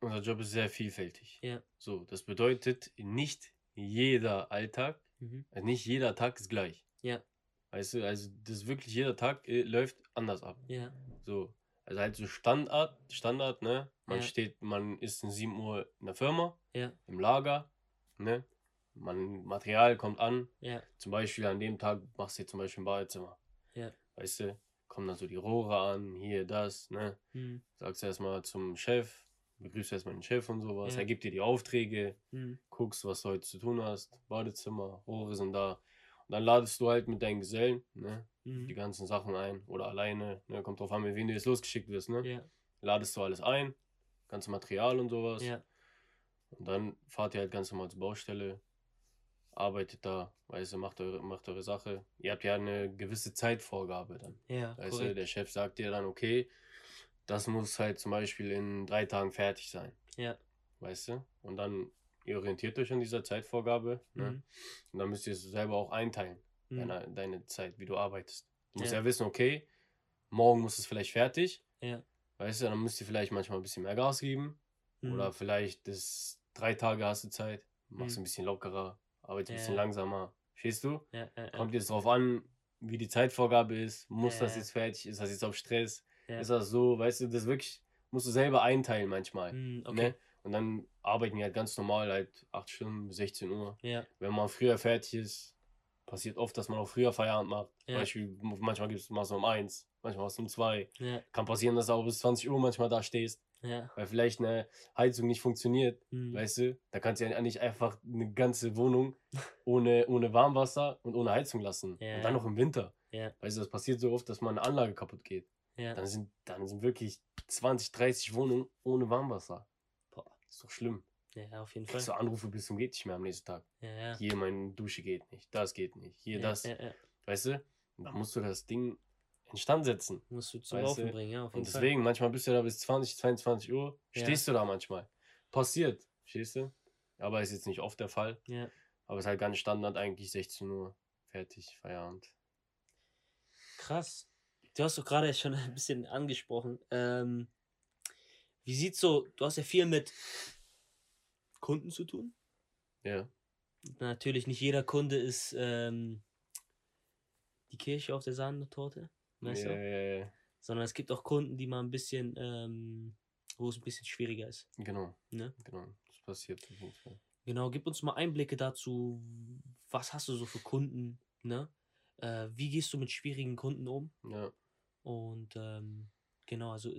unser Job ist sehr vielfältig. Ja. So, das bedeutet, nicht jeder Alltag, Mhm. also nicht jeder Tag ist gleich. Ja. Weißt du, also das ist wirklich jeder Tag äh, läuft anders ab. Ja, So, also halt so Standard, Standard, ne? Man Ja. steht, man ist um 7 Uhr in der Firma, ja, im Lager, ne? Man, Material kommt an, ja, zum Beispiel an dem Tag machst du zum Beispiel ein Badezimmer. Ja. Weißt du, kommen dann so die Rohre an, hier, das, ne? mhm. Sagst erstmal zum Chef, begrüßt erstmal den Chef und sowas, Ja. er gibt dir die Aufträge, Mhm. guckst, was du heute zu tun hast, Badezimmer, Rohre sind da. Und dann ladest du halt mit deinen Gesellen, ne? Die Mhm. ganzen Sachen ein oder alleine, ne? Kommt drauf an, mit wem du jetzt losgeschickt wirst, ne? ja, Ladest du alles ein, ganze Material und sowas. ja, Und dann fahrt ihr halt ganz normal zur Baustelle, arbeitet da, weißt du, macht eure, macht eure Sache. Ihr habt ja eine gewisse Zeitvorgabe dann. ja, Weißt du, korrekt. der Chef sagt dir dann, okay, das muss halt zum Beispiel in drei Tagen fertig sein. Ja. Weißt du? Und dann, ihr orientiert euch an dieser Zeitvorgabe. Ne? Mhm. Und dann müsst ihr es selber auch einteilen, Mhm. deine, deine Zeit, wie du arbeitest. Du musst Ja. ja wissen, okay, morgen muss es vielleicht fertig. Ja. Weißt du, dann müsst ihr vielleicht manchmal ein bisschen mehr Gas geben. Mhm. Oder vielleicht das drei Tage hast du Zeit, machst Mhm. ein bisschen lockerer, arbeitest ein Ja. bisschen langsamer. Verstehst du? ja. Kommt jetzt drauf an, wie die Zeitvorgabe ist. Muss das jetzt fertig? Ist das jetzt auf Stress? Ist das so? Weißt du, das wirklich musst du selber einteilen manchmal. Mhm, okay. Ne? Und dann arbeiten wir halt ganz normal, halt 8 Stunden bis 16 Uhr. Ja, Wenn man früher fertig ist, passiert oft, dass man auch früher Feierabend macht. Ja. Beispiel, manchmal gibt es um 1, manchmal um 2. ja, Kann passieren, dass du auch bis 20 Uhr manchmal da stehst, ja. weil vielleicht eine Heizung nicht funktioniert. Mhm. Weißt du, da kannst du ja nicht einfach eine ganze Wohnung ohne, ohne Warmwasser und ohne Heizung lassen. Ja. Und dann noch im Winter. Ja. Weißt du, das passiert so oft, dass mal eine Anlage kaputt geht. Ja. Dann sind, dann sind wirklich 20, 30 Wohnungen ohne Warmwasser. Ist doch schlimm. Ja, auf jeden Fall. Du Anrufe bis zum geht nicht mehr am nächsten Tag. Ja, ja. Hier, meine Dusche geht nicht, das geht nicht, hier, ja, das. Weißt du? Und dann musst du das Ding instand setzen. Musst du zum Laufen du? bringen, ja, Und deswegen, manchmal bist du da bis 20, 22 Uhr, stehst du da manchmal. Passiert, stehst du? Aber ist jetzt nicht oft der Fall. Fall. Ja. Aber ist halt ganz Standard eigentlich 16 Uhr. Fertig, Feierabend. Krass. Du hast doch gerade schon ein bisschen angesprochen. Ähm, wie sieht's so, du hast ja viel mit Kunden zu tun. Ja. Natürlich nicht jeder Kunde ist ähm, die Kirche auf der Sahnetorte, weißt ja, du? ja, ja. Sondern es gibt auch Kunden, die mal ein bisschen, ähm, wo es ein bisschen schwieriger ist. Genau, Ne? genau. Das passiert auf jeden Fall. Genau, gib uns mal Einblicke dazu, was hast du so für Kunden, ne? Äh, wie gehst du mit schwierigen Kunden um? Ja. Und ähm, genau, also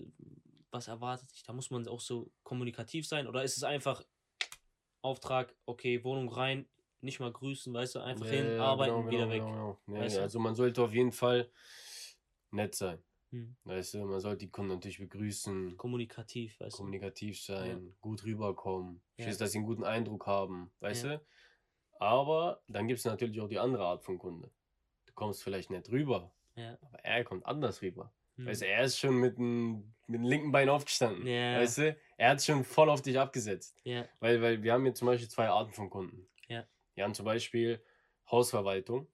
was erwartet dich? Da muss man auch so kommunikativ sein oder ist es einfach Auftrag, okay, Wohnung rein, nicht mal grüßen, weißt du, einfach Ja, hin, ja, arbeiten, genau, wieder genau, weg. Genau, genau. Ja, du? also man sollte auf jeden Fall nett sein. Hm. Weißt du, man sollte die Kunden natürlich begrüßen, Kommunikativ, weißt kommunikativ sein, gut rüberkommen, dass sie einen guten Eindruck haben, weißt du? Aber dann gibt es natürlich auch die andere Art von Kunde. Du kommst vielleicht nett rüber, du? Aber er kommt anders rüber. Hm. Weißt du, er ist schon mit dem, mit dem linken Bein aufgestanden. Ja. Weißt du? Er hat schon voll auf dich abgesetzt. Ja, Weil, weil wir haben hier zum Beispiel zwei Arten von Kunden. Ja. Wir haben zum Beispiel Hausverwaltung.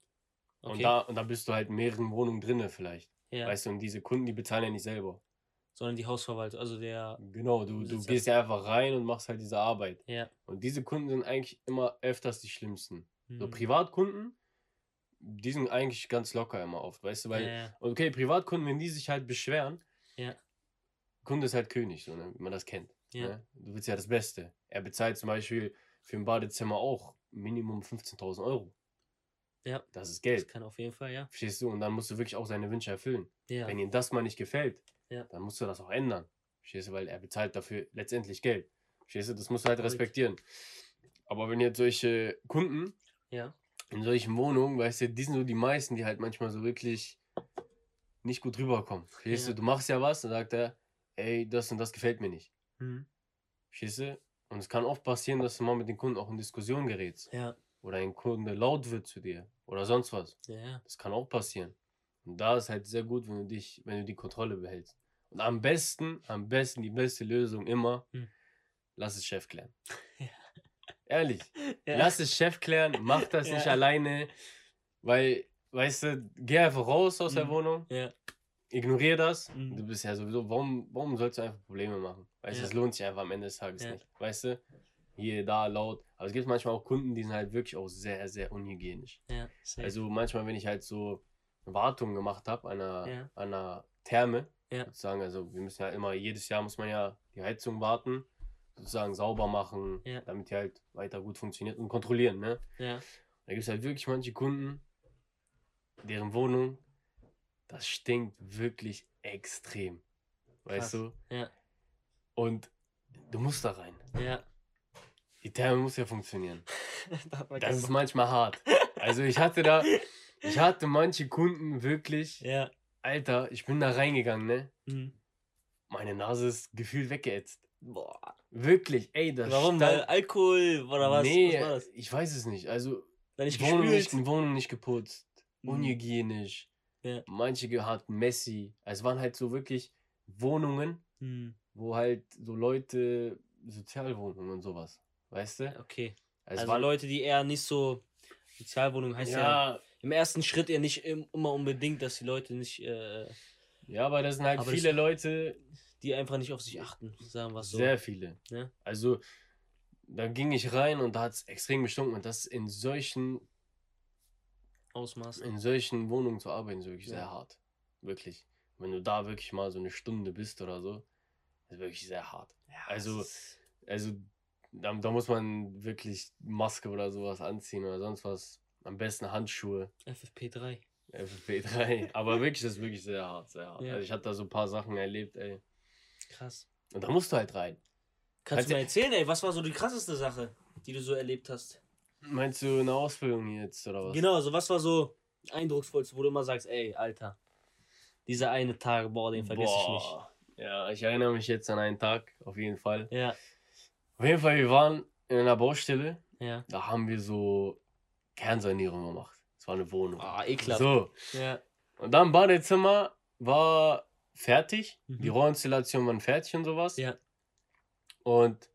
okay. Und, da, und da bist du halt in mehreren Wohnungen drinne vielleicht. ja. Weißt du, und diese Kunden, die bezahlen ja nicht selber. Sondern die Hausverwaltung, also der, Genau, du, du gehst ja einfach rein und machst halt diese Arbeit. ja. Und diese Kunden sind eigentlich immer öfters die schlimmsten. So hm. Privatkunden, die sind eigentlich ganz locker immer oft, weißt du, weil, ja, okay, Privatkunden, wenn die sich halt beschweren, Ja. Kunde ist halt König, so, ne, wie man das kennt. Ja. Ne? Du willst ja das Beste. Er bezahlt zum Beispiel für ein Badezimmer auch Minimum 15.000 Euro. Ja. Das ist Das Geld. kann auf jeden Fall, ja. Verstehst du? Und dann musst du wirklich auch seine Wünsche erfüllen. Ja, Wenn ihm das mal nicht gefällt, Ja. dann musst du das auch ändern. Verstehst du? Weil er bezahlt dafür letztendlich Geld. Verstehst du? Das musst du halt respektieren. Aber wenn jetzt solche Kunden ja. In solchen Wohnungen, weißt du, die sind so die meisten, die halt manchmal so wirklich nicht gut rüberkommen. Verstehst Ja. du? Du machst ja was, dann sagt er, ey, das und das gefällt mir nicht. Hm. Verstehst du? Und es kann oft passieren, dass du mal mit den Kunden auch in Diskussion gerätst. Ja, Oder ein Kunde laut wird zu dir. Oder sonst was. ja. Das kann auch passieren. Und da ist halt sehr gut, wenn du dich, wenn du die Kontrolle behältst. Und am besten, am besten, die beste Lösung immer, Hm. lass es Chef klären. Ja. Ehrlich. Ja. Lass es Chef klären, mach das nicht Ja. alleine. Weil, weißt du, geh einfach raus aus der Mhm. Wohnung, Ja, ignoriere das. Mhm. Du bist ja sowieso, warum, warum sollst du einfach Probleme machen? Weißt du, es lohnt sich einfach am Ende des Tages nicht. Weißt du? Hier, da, laut. Aber es gibt manchmal auch Kunden, die sind halt wirklich auch sehr, sehr unhygienisch. Also manchmal, wenn ich halt so Wartungen gemacht habe an einer, an einer Therme, sozusagen, also wir müssen ja immer, jedes Jahr muss man ja die Heizung warten, sozusagen sauber machen, Ja. damit die halt weiter gut funktioniert und kontrollieren, ne? ja. Da gibt es halt wirklich manche Kunden, deren Wohnung, das stinkt wirklich extrem. Weißt Krass. du? Ja. Und du musst da rein. Ja. Die Therme muss ja funktionieren. Das keinen ist manchmal hart. Also ich hatte da, ich hatte manche Kunden wirklich, Ja. Alter, ich bin da reingegangen, ne? Mhm. Meine Nase ist gefühlt weggeätzt. Boah. Wirklich, ey, das Warum? stand- Weil Alkohol oder was? Nee, was ich weiß es nicht. Also nicht Wohnung gespült. nicht, Wohnung nicht geputzt, Mhm. unhygienisch. Ja. Manche hatten Messi. Es waren halt so wirklich Wohnungen, Hm. wo halt so Leute, Sozialwohnungen und sowas. Weißt du? Okay. Es also waren Leute, die eher nicht so. Sozialwohnung heißt ja, ja, im ersten Schritt eher nicht im, immer unbedingt, dass die Leute nicht, äh, ja, aber das sind halt Aber viele Leute, die einfach nicht auf sich achten, sagen wir so. Sehr viele. Ja. Also, da ging ich rein und da hat es extrem gestunken. Und das in solchen, Ausmaß. in solchen Wohnungen zu arbeiten, ist wirklich Ja. sehr hart. Wirklich. Wenn du da wirklich mal so eine Stunde bist oder so, ist wirklich sehr hart. Ja, also- Also, da, da muss man wirklich Maske oder sowas anziehen oder sonst was. Am besten Handschuhe, FFP3. FFP3. Aber wirklich, das ist wirklich sehr hart, sehr hart. Ja. Also, ich hatte da so ein paar Sachen erlebt, ey. Krass. Und da musst du halt rein. Kannst Kannst du mal erzählen, ey, was war so die krasseste Sache, die du so erlebt hast? Meinst du eine Ausbildung jetzt oder was? Genau, also was war so eindrucksvollste, wo du immer sagst, ey, Alter, dieser eine Tag, boah, den vergesse ich nicht. Boah. Ja, ich erinnere mich jetzt an einen Tag, auf jeden Fall. Ja, Auf jeden Fall, wir waren in einer Baustelle. Ja. Da haben wir so Kernsanierung gemacht. Das war eine Wohnung. Ah, ekelhaft. So. Ja. Und dann Badezimmer war fertig. Mhm. Die Rohrinstallationen waren fertig und sowas. Ja. Und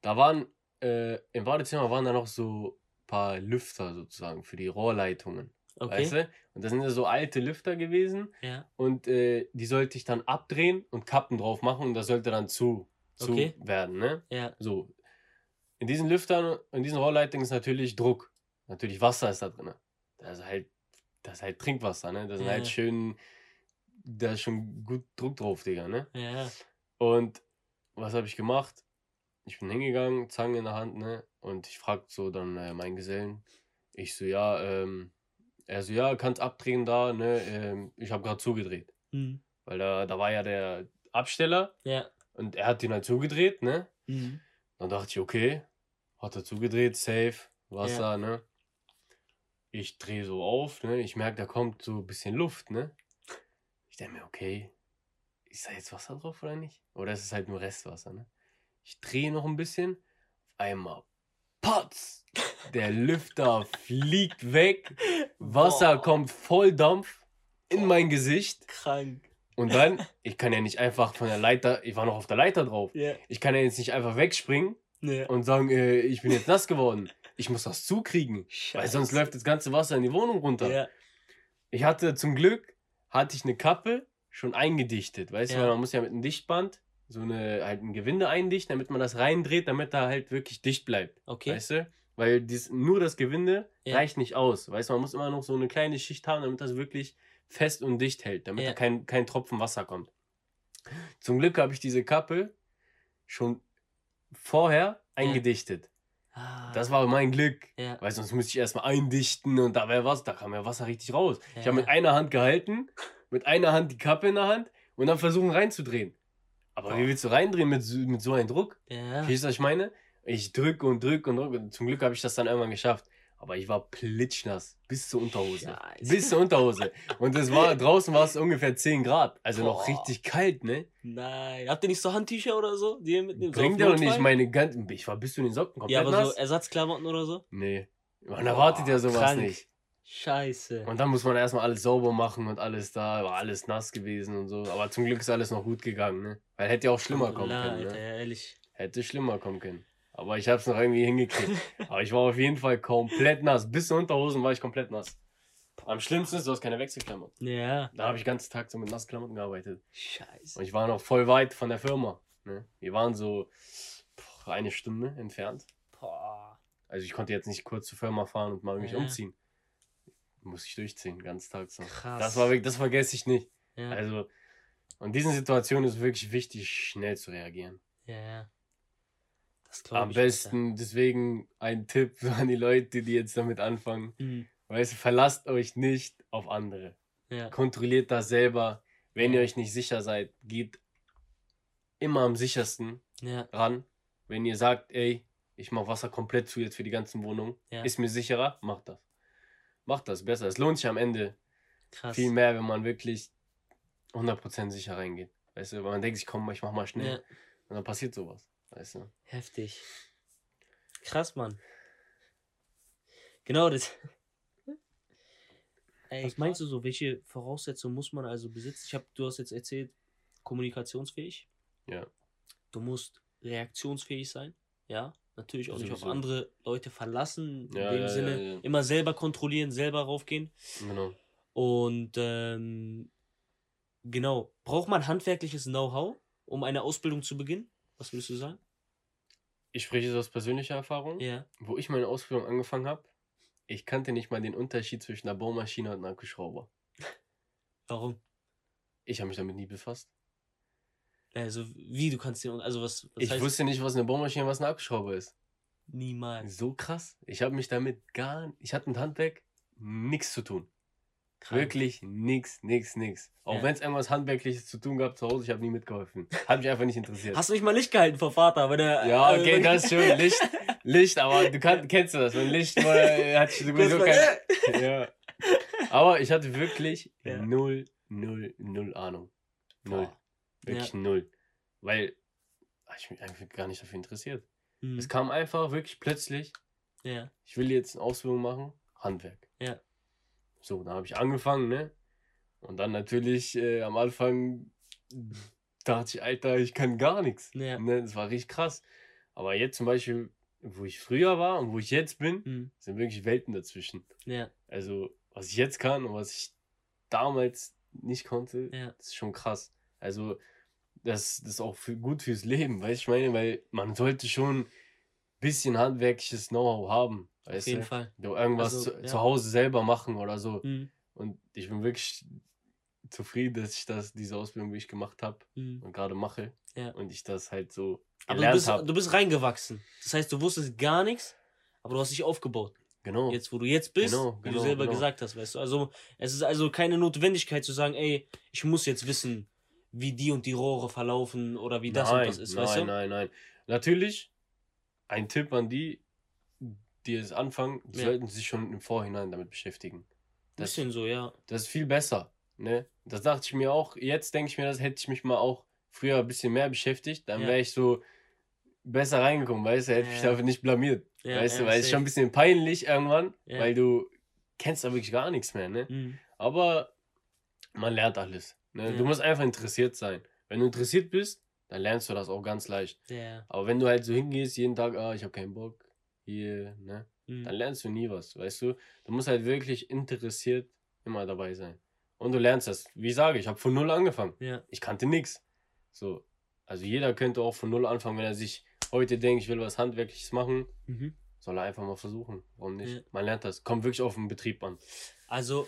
da waren, äh, im Badezimmer waren da noch so ein paar Lüfter sozusagen für die Rohrleitungen. Okay. Weißt du? Und das sind ja so alte Lüfter gewesen. Ja. Und äh, die sollte ich dann abdrehen und Kappen drauf machen und das sollte dann zu, zu Okay. werden. Ne? Ja. So. In diesen Lüftern, in diesen Rohrleitungen ist natürlich Druck. Natürlich Wasser ist da drin. Das ist halt, das ist halt Trinkwasser, ne? Das Ja. halt schön, da ist schon gut Druck drauf, Digga, ne? Ja. Und was habe ich gemacht? Ich bin hingegangen, Zange in der Hand, ne? Und ich frag so dann äh, meinen Gesellen. Ich so, ja, ähm, er so, ja, kannst abdrehen da, ne? Ähm, ich habe gerade zugedreht. Mhm. Weil da, da war ja der Absteller Ja. und er hat ihn halt zugedreht, ne? Mhm. Dann dachte ich, okay, hat er zugedreht, safe, Wasser, ne? Ich drehe so auf, ne? Ich merke, da kommt so ein bisschen Luft, ne? Ich denke mir, okay, ist da jetzt Wasser drauf oder nicht? Oder ist es halt nur Restwasser, ne? Ich drehe noch ein bisschen, auf einmal, potz! Der Lüfter fliegt weg, Wasser Boah. kommt voll Dampf in mein Gesicht. Krank. Und dann, ich kann ja nicht einfach von der Leiter, ich war noch auf der Leiter drauf, Ja. ich kann ja jetzt nicht einfach wegspringen Ja. und sagen, äh, ich bin jetzt nass geworden. Ich muss das zukriegen, weil sonst Scheiße. läuft das ganze Wasser in die Wohnung runter. Ja. Ich hatte zum Glück, hatte ich eine Kappe schon eingedichtet, weißt du, Ja. weil man muss ja mit einem Dichtband so eine, halt ein Gewinde eindichten, damit man das reindreht, damit da halt wirklich dicht bleibt, Okay. weißt du? Weil dies, nur das Gewinde Ja. reicht nicht aus, weißt du, man muss immer noch so eine kleine Schicht haben, damit das wirklich fest und dicht hält, damit Ja. da kein, kein Tropfen Wasser kommt. Zum Glück habe ich diese Kappe schon vorher eingedichtet. Ah. Das war mein Glück. Ja. Weil sonst müsste ich erstmal eindichten und da wäre was, da kam ja Wasser richtig raus. Ich Ja. habe mit einer Hand gehalten, mit einer Hand die Kappe in der Hand und dann versuchen reinzudrehen. Aber Boah. wie willst du reindrehen mit, so- mit so einem Druck? Ja. Verstehst du, was ich meine? Ich drücke und drücke und drücke. Zum Glück habe ich das dann irgendwann geschafft. Aber ich war plitschnass. Bis zur Unterhose. Scheiße. Bis zur Unterhose. Und es war, draußen war es ungefähr 10 Grad. Also noch Boah. richtig kalt, ne? Nein. Habt ihr nicht so Handtücher oder so? Die ihr mitnehmt? Bringt ja doch nicht meine ganzen. Ich war bis zu den Socken komplett Ja, aber nass. so Ersatzklamotten oder so? nee. Man erwartet ja Boah, sowas krank. nicht. Scheiße. Und dann muss man erstmal alles sauber machen und alles da, war alles nass gewesen und so. Aber zum Glück ist alles noch gut gegangen, ne? Weil hätte ja auch schlimmer kommen können, Alter, ne? ja, ehrlich. Hätte schlimmer kommen können. Aber ich hab's noch irgendwie hingekriegt. Aber ich war auf jeden Fall komplett nass. Bis zur Unterhosen war ich komplett nass. Am schlimmsten ist, du hast keine Wechselklamotten. Ja. Da habe ich den ganzen Tag so mit Nassklamotten gearbeitet. Scheiße. Und ich war noch voll weit von der Firma. Ne? Wir waren so pff, eine Stunde entfernt. Boah. Also ich konnte jetzt nicht kurz zur Firma fahren und mal mich Ja. umziehen. Muss ich durchziehen, den ganzen Tag so. Krass. Das war wirklich, das vergesse ich nicht. Ja. Also, in diesen Situationen ist wirklich wichtig, schnell zu reagieren. ja, ja. Am besten, deswegen ein Tipp an die Leute, die jetzt damit anfangen. Alter. Mhm. Weißt du, verlasst euch nicht auf andere. Ja. Kontrolliert das selber. Wenn Ja. ihr euch nicht sicher seid, geht immer am sichersten Ja. ran. Wenn ihr sagt, ey, ich mach Wasser komplett zu jetzt für die ganzen Wohnungen, ist mir sicherer, macht das. Macht das besser. Es lohnt sich am Ende Krass. viel mehr, wenn man wirklich 100% sicher reingeht. Weißt du, weil man denkt sich, komm, ich mach mal schnell. Und dann passiert sowas. Weißt du? Heftig. Krass, Mann. Genau das. Ey, was meinst du so? Welche Voraussetzungen muss man also besitzen? Ich hab, du hast jetzt erzählt, kommunikationsfähig. Ja. Du musst reaktionsfähig sein. Ja. Natürlich auch nicht auf andere Leute verlassen. Ja, in dem ja, Sinne. ja. Immer selber kontrollieren, selber raufgehen. Genau. Und ähm, genau, braucht man handwerkliches Know-how, um eine Ausbildung zu beginnen? Was würdest du sagen? Ich spreche jetzt aus persönlicher Erfahrung. Ja. Wo ich meine Ausbildung angefangen habe, ich kannte nicht mal den Unterschied zwischen einer Bohrmaschine und einem Akkuschrauber. Warum? Ich habe mich damit nie befasst. Also, wie du kannst den, also was, was ich heißt wusste nicht, was eine Bohrmaschine und was ein Akkuschrauber ist. niemals. So krass. Ich habe mich damit gar, ich hatte mit Handwerk nichts zu tun. Krank. Wirklich nix, nix, nix. Auch Ja. wenn es irgendwas Handwerkliches zu tun gab zu Hause, ich habe nie mitgeholfen. Hat mich einfach nicht interessiert. Hast du nicht mal Licht gehalten vor Vater, wenn er. ja, äh, okay, das ist schön. Licht, Licht, aber du kann, kennst du das, wenn Licht wurde, hat sowieso Kurz mal, kein. Ja. Aber ich hatte wirklich Ja. null, null, null Ahnung. Null. Boah. Wirklich null. Weil ich mich einfach gar nicht dafür interessiert. Mhm. Es kam einfach wirklich plötzlich, Ja. ich will jetzt eine Ausbildung machen, Handwerk. Ja. So, dann habe ich angefangen, ne? Und dann natürlich äh, am Anfang dachte ich, Alter, ich kann gar nichts. Ja. Ne? Das war richtig krass. Aber jetzt zum Beispiel, wo ich früher war und wo ich jetzt bin, Mhm. sind wirklich Welten dazwischen. Ja. Also, was ich jetzt kann und was ich damals nicht konnte, Ja. ist schon krass. Also, das, das ist auch für, gut fürs Leben, weißt du, ich meine, weil man sollte schon bisschen handwerkliches Know-how haben, Auf weißt jeden du? Fall. Du irgendwas Also, zu, ja. zu Hause selber machen oder so. Mhm. Und ich bin wirklich zufrieden, dass ich das, diese Ausbildung, wie ich gemacht habe Mhm. und gerade mache. Ja. Und ich das halt so Aber du bist, du bist reingewachsen. Das heißt, du wusstest gar nichts, aber du hast dich aufgebaut. Genau. Jetzt, wo du jetzt bist, Genau, wie genau, du selber genau. gesagt hast, weißt du. Also, es ist also keine Notwendigkeit zu sagen, ey, ich muss jetzt wissen, wie die und die Rohre verlaufen oder wie das nein, und das ist, nein, weißt du? Nein, nein, Natürlich, ein Tipp an die, die es anfangen, die Ja. sollten sich schon im Vorhinein damit beschäftigen. Das, Bisschen so, ja. das ist viel besser. Ne? Das dachte ich mir auch. Jetzt denke ich mir, das hätte ich mich mal auch früher ein bisschen mehr beschäftigt. Dann Ja. wäre ich so besser reingekommen, weißt du? Hätte ich mich Ja. dafür nicht blamiert. ja weißt du, ja, weil es ist schon ein bisschen peinlich irgendwann, Ja. weil du kennst da wirklich gar nichts mehr. Ne? Mhm. Aber man lernt alles. Ne? Ja. Du musst einfach interessiert sein. Wenn du interessiert bist, dann lernst du das auch ganz leicht. Ja. Aber wenn du halt so hingehst, jeden Tag, ah, ich habe keinen Bock, hier, ne, Mhm. dann lernst du nie was, weißt du? Du musst halt wirklich interessiert immer dabei sein. Und du lernst das. Wie ich sage, ich habe von null angefangen. Ja. Ich kannte nichts. So, also jeder könnte auch von null anfangen, wenn er sich heute denkt, ich will was Handwerkliches machen, Mhm. soll er einfach mal versuchen. Warum nicht? Ja. Man lernt das. Kommt wirklich auf den Betrieb an. Also,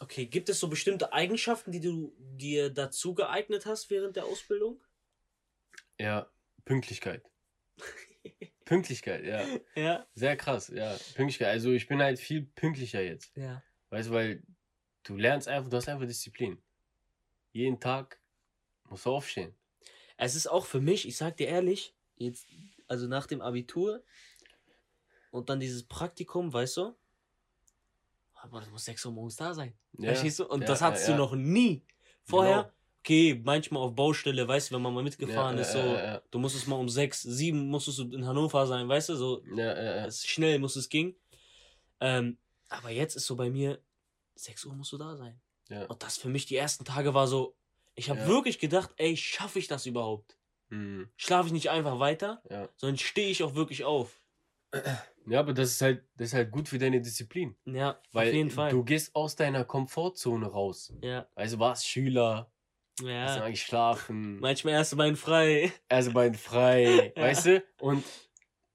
okay, gibt es so bestimmte Eigenschaften, die du dir dazu geeignet hast während der Ausbildung? Ja, Pünktlichkeit. Pünktlichkeit, ja. Ja. Sehr krass, ja. Pünktlichkeit. Also ich bin halt viel pünktlicher jetzt. Ja. Weißt du, weil du lernst einfach, du hast einfach Disziplin. Jeden Tag musst du aufstehen. Es ist auch für mich, ich sag dir ehrlich, jetzt, also nach dem Abitur und dann dieses Praktikum, weißt du? Aber das muss 6 Uhr morgens da sein. Ja, Verstehst du? Und ja, das hattest ja. du noch nie. Vorher, Genau. Okay, manchmal auf Baustelle, weißt du, wenn man mal mitgefahren Ja, ist, so, ja, ja. du musstest mal um 6, 7 musstest du in Hannover sein, weißt du, so schnell muss es ging. Ähm, aber jetzt ist so bei mir, 6 Uhr musst du da sein. Und das für mich die ersten Tage war so, ich habe wirklich gedacht, ey, schaffe ich das überhaupt? Mhm. Schlafe ich nicht einfach weiter, sondern stehe ich auch wirklich auf. Ja, aber das ist halt, das ist halt gut für deine Disziplin. Ja, Weil auf jeden Fall. du gehst aus deiner Komfortzone raus. ja, du, warst Schüler, hast ja. dann geschlafen, Manchmal erst Bein frei. also Bein frei, Ja. weißt du? Und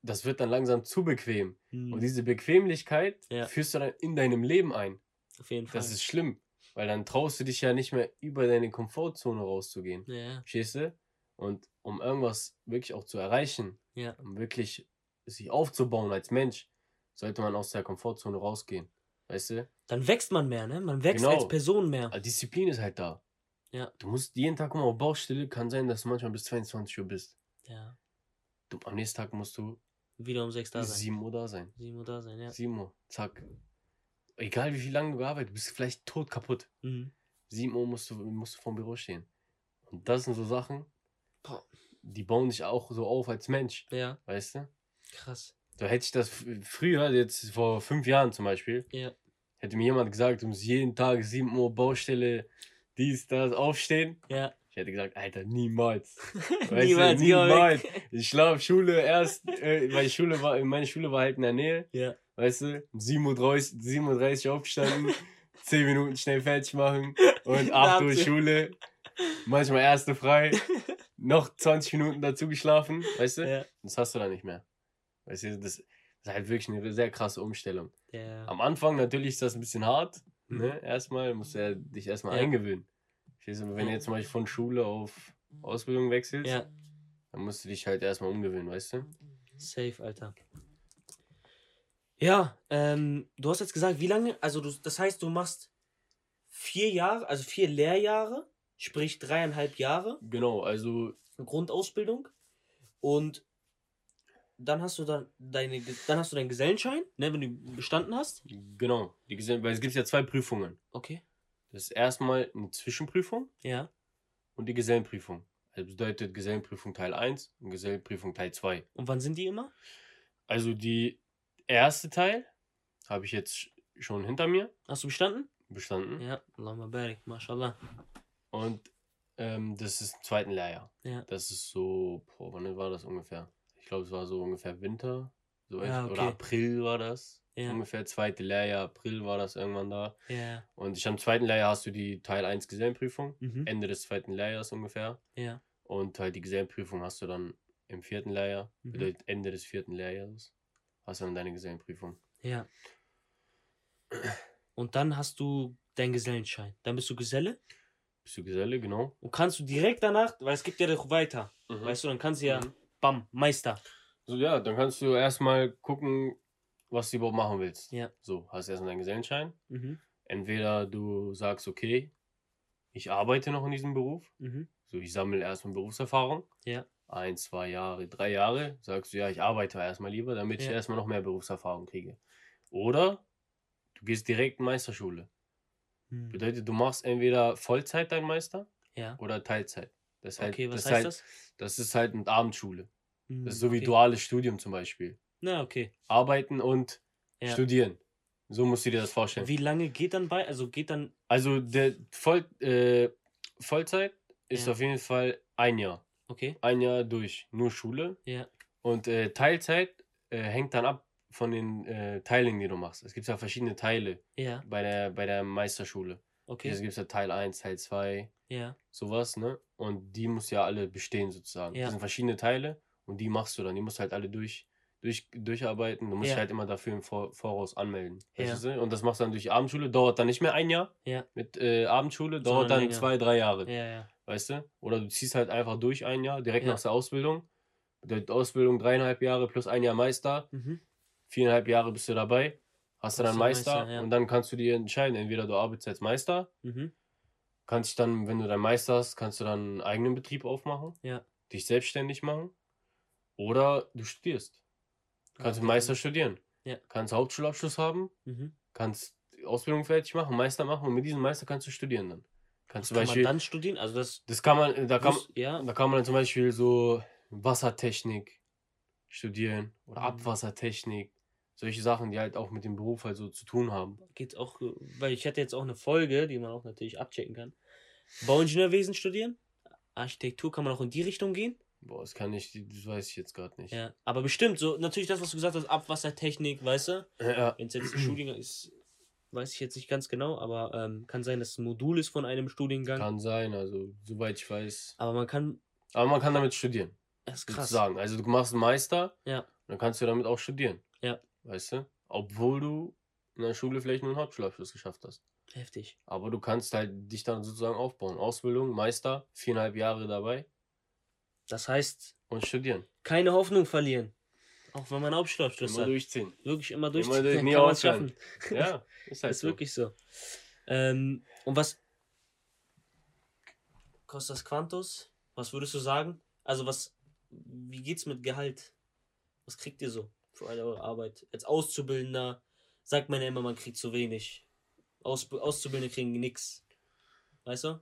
das wird dann langsam zu bequem. Und Hm, diese Bequemlichkeit Ja. führst du dann in deinem Leben ein. auf jeden Fall. Das ist schlimm, weil dann traust du dich ja nicht mehr über deine Komfortzone rauszugehen. ja, Verstehst du? Und um irgendwas wirklich auch zu erreichen, ja, um wirklich sich aufzubauen als Mensch, sollte man aus der Komfortzone rausgehen. Weißt du? dann wächst man mehr, ne? Man wächst Genau. als Person mehr. Disziplin ist halt da. Ja. Du musst jeden Tag immer auf Baustelle, kann sein, dass du manchmal bis 22 Uhr bist. Ja, Du, am nächsten Tag musst du wieder um 6 da sein. 7 Uhr da sein. 7 Uhr da sein, ja. 7 Uhr, zack. Egal wie viel lange du gearbeitet bist, bist du vielleicht tot kaputt. Mhm. 7 7 Uhr musst du, musst du vom Büro stehen. Und das sind so Sachen, die bauen dich auch so auf als Mensch, Ja, weißt du? krass. So hätte ich das früher, jetzt vor fünf Jahren zum Beispiel, Ja, hätte mir jemand gesagt, du musst jeden Tag 7 Uhr Baustelle, dies, das, aufstehen. ja. Ich hätte gesagt, Alter, niemals. Weißt du, Niemals, niemals. Ich schlaf Schule erst, äh, weil Schule war, meine Schule war halt in der Nähe, Ja, weißt du, um 7.30 Uhr, 7.30 Uhr aufgestanden, 10 Minuten schnell fertig machen und 8 Uhr. Schule, manchmal erste frei, noch 20 Minuten dazu geschlafen, weißt du? ja, Das hast du dann nicht mehr. Weißt du, das, ist halt wirklich eine sehr krasse Umstellung. ja. Am Anfang natürlich ist das ein bisschen hart. Ne? Erstmal musst du ja dich erstmal Ja. eingewöhnen. Verstehst du, Wenn du jetzt zum Beispiel von Schule auf Ausbildung wechselst, Ja, dann musst du dich halt erstmal umgewöhnen, weißt du? safe, Alter. Ja, ähm, du hast jetzt gesagt, wie lange, also du, das heißt, du machst vier Jahre, also vier Lehrjahre, sprich dreieinhalb Jahre Genau, also Grundausbildung und dann hast du dann deine, dann hast du deinen Gesellenschein, ne, wenn du bestanden hast. genau, die, Gesell- weil es gibt ja zwei Prüfungen. Okay. Das ist erstmal eine Zwischenprüfung Ja. und die Gesellenprüfung. Das bedeutet Gesellenprüfung Teil 1 und Gesellenprüfung Teil 2. Und wann sind die immer? Also die erste Teil habe ich jetzt sch- schon hinter mir Hast du bestanden? bestanden. Ja, Allahumma barik, mashallah. Und ähm, das ist im zweiten Lehrjahr. Ja. Das ist so, boah, wann war das ungefähr? Ich glaube, es war so ungefähr Winter. So Ja, Oder okay. April war das. Ja. Ungefähr zweite Lehrjahr, April war das irgendwann da. Ja. Und ich am zweiten Lehrjahr hast du die Teil 1 Gesellenprüfung. Mhm. Ende des zweiten Lehrjahrs ungefähr. Ja. Und halt die Gesellenprüfung hast du dann im vierten Lehrjahr. Mhm. Bedeutet Ende des vierten Lehrjahres. Hast du dann deine Gesellenprüfung. Ja. Und dann hast du deinen Gesellenschein. Dann bist du Geselle Bist du Geselle, genau. und kannst du direkt danach, weil es gibt ja doch weiter. Mhm. Weißt du, dann kannst du ja, Mhm. Bam, Meister. So, ja, dann kannst du erstmal gucken, was du überhaupt machen willst. Ja. So, hast erstmal deinen Gesellenschein. Mhm. Entweder du sagst, okay, ich arbeite noch in diesem Beruf. Mhm. So, ich sammle erstmal Berufserfahrung. Ja. Ein, zwei Jahre, drei Jahre. Sagst du, ja, ich arbeite erstmal lieber, damit ich Ja. erstmal noch mehr Berufserfahrung kriege. Oder du gehst direkt in Meisterschule. Mhm. Bedeutet, du machst entweder Vollzeit dein Meister Ja. oder Teilzeit. Das ist halt, Okay, was das heißt halt, das? das ist halt eine Abendschule. Mhm, Das ist so wie okay. duales Studium zum Beispiel. Na, okay. Arbeiten und Ja. studieren. So musst du dir das vorstellen. Wie lange geht dann bei? Also geht dann. Also der Voll, äh, Vollzeit ist Ja. auf jeden Fall ein Jahr. Okay. Ein Jahr durch nur Schule. Ja. Und äh, Teilzeit äh, hängt dann ab von den äh, Teilen, die du machst. Es gibt ja verschiedene Teile Ja. bei der, bei der Meisterschule. Okay. Es gibt ja Teil 1, Teil 2, Ja. sowas, ne? Und die muss ja alle bestehen sozusagen. Ja. Das sind verschiedene Teile und die machst du dann. Die musst du halt alle durch, durch, durcharbeiten. Du musst Ja. dich halt immer dafür im Vor Voraus anmelden. Ja. Weißt du? Und das machst du dann durch die Abendschule. Dauert dann nicht mehr ein Jahr Ja. mit äh, Abendschule, dauert Sondern dann länger. zwei, drei Jahre. Ja, ja. Weißt du? Oder du ziehst halt einfach durch ein Jahr, direkt Ja. nach der Ausbildung. Bedeutet Ausbildung dreieinhalb Jahre plus ein Jahr Meister. Mhm. Viereinhalb Jahre bist du dabei. Hast du dann Meister, Meister, und dann kannst du dir entscheiden, entweder du arbeitest als Meister, Mhm. Kannst dich dann, wenn du dein Meister hast, kannst du dann einen eigenen Betrieb aufmachen, Ja. dich selbstständig machen oder du studierst. Kannst Ah, du Meister studieren. Ja. Kannst Hauptschulabschluss haben, Mhm. kannst die Ausbildung fertig machen, Meister machen und mit diesem Meister kannst du studieren dann. Kannst zum kann Beispiel, man dann studieren? Also das. das kann man, da kann, muss- ja. da kann man dann zum Beispiel so Wassertechnik studieren oder Mhm. Abwassertechnik. Solche Sachen, die halt auch mit dem Beruf halt so zu tun haben. Geht's auch, weil ich hatte jetzt auch eine Folge, die man auch natürlich abchecken kann. Bauingenieurwesen studieren? Architektur kann man auch in die Richtung gehen? Boah, das kann ich, das weiß ich jetzt gerade nicht. Ja. Aber bestimmt, so natürlich das, was du gesagt hast, Abwassertechnik, weißt du? Ja, Wenn es jetzt ein Studiengang ist, weiß ich jetzt nicht ganz genau, aber ähm, kann sein, dass es ein Modul ist von einem Studiengang. kann sein, also soweit ich weiß. Aber man kann, Aber man kann damit studieren, das ist krass. sozusagen. Also du machst einen Meister, Ja. dann kannst du damit auch studieren. Ja. Weißt du? Obwohl du in der Schule vielleicht nur einen Hauptschulabschluss geschafft hast. Heftig. Aber du kannst halt dich dann sozusagen aufbauen. Ausbildung, Meister, viereinhalb Jahre dabei Das heißt, und studieren. keine Hoffnung verlieren. Auch wenn man Hauptschulabschluss Immer hat. durchziehen. Wirklich immer Immer durchziehen. durch- dann nie kann aufhören. schaffen. Ja, ist halt ist so. wirklich so. Ähm, und was Costas Quantos? Was würdest du sagen? Also was, wie geht's mit Gehalt? Was kriegt ihr so für alle eure Arbeit? Als Auszubildender sagt man ja immer, man kriegt zu wenig. Aus, Auszubildende kriegen nix. Weißt du?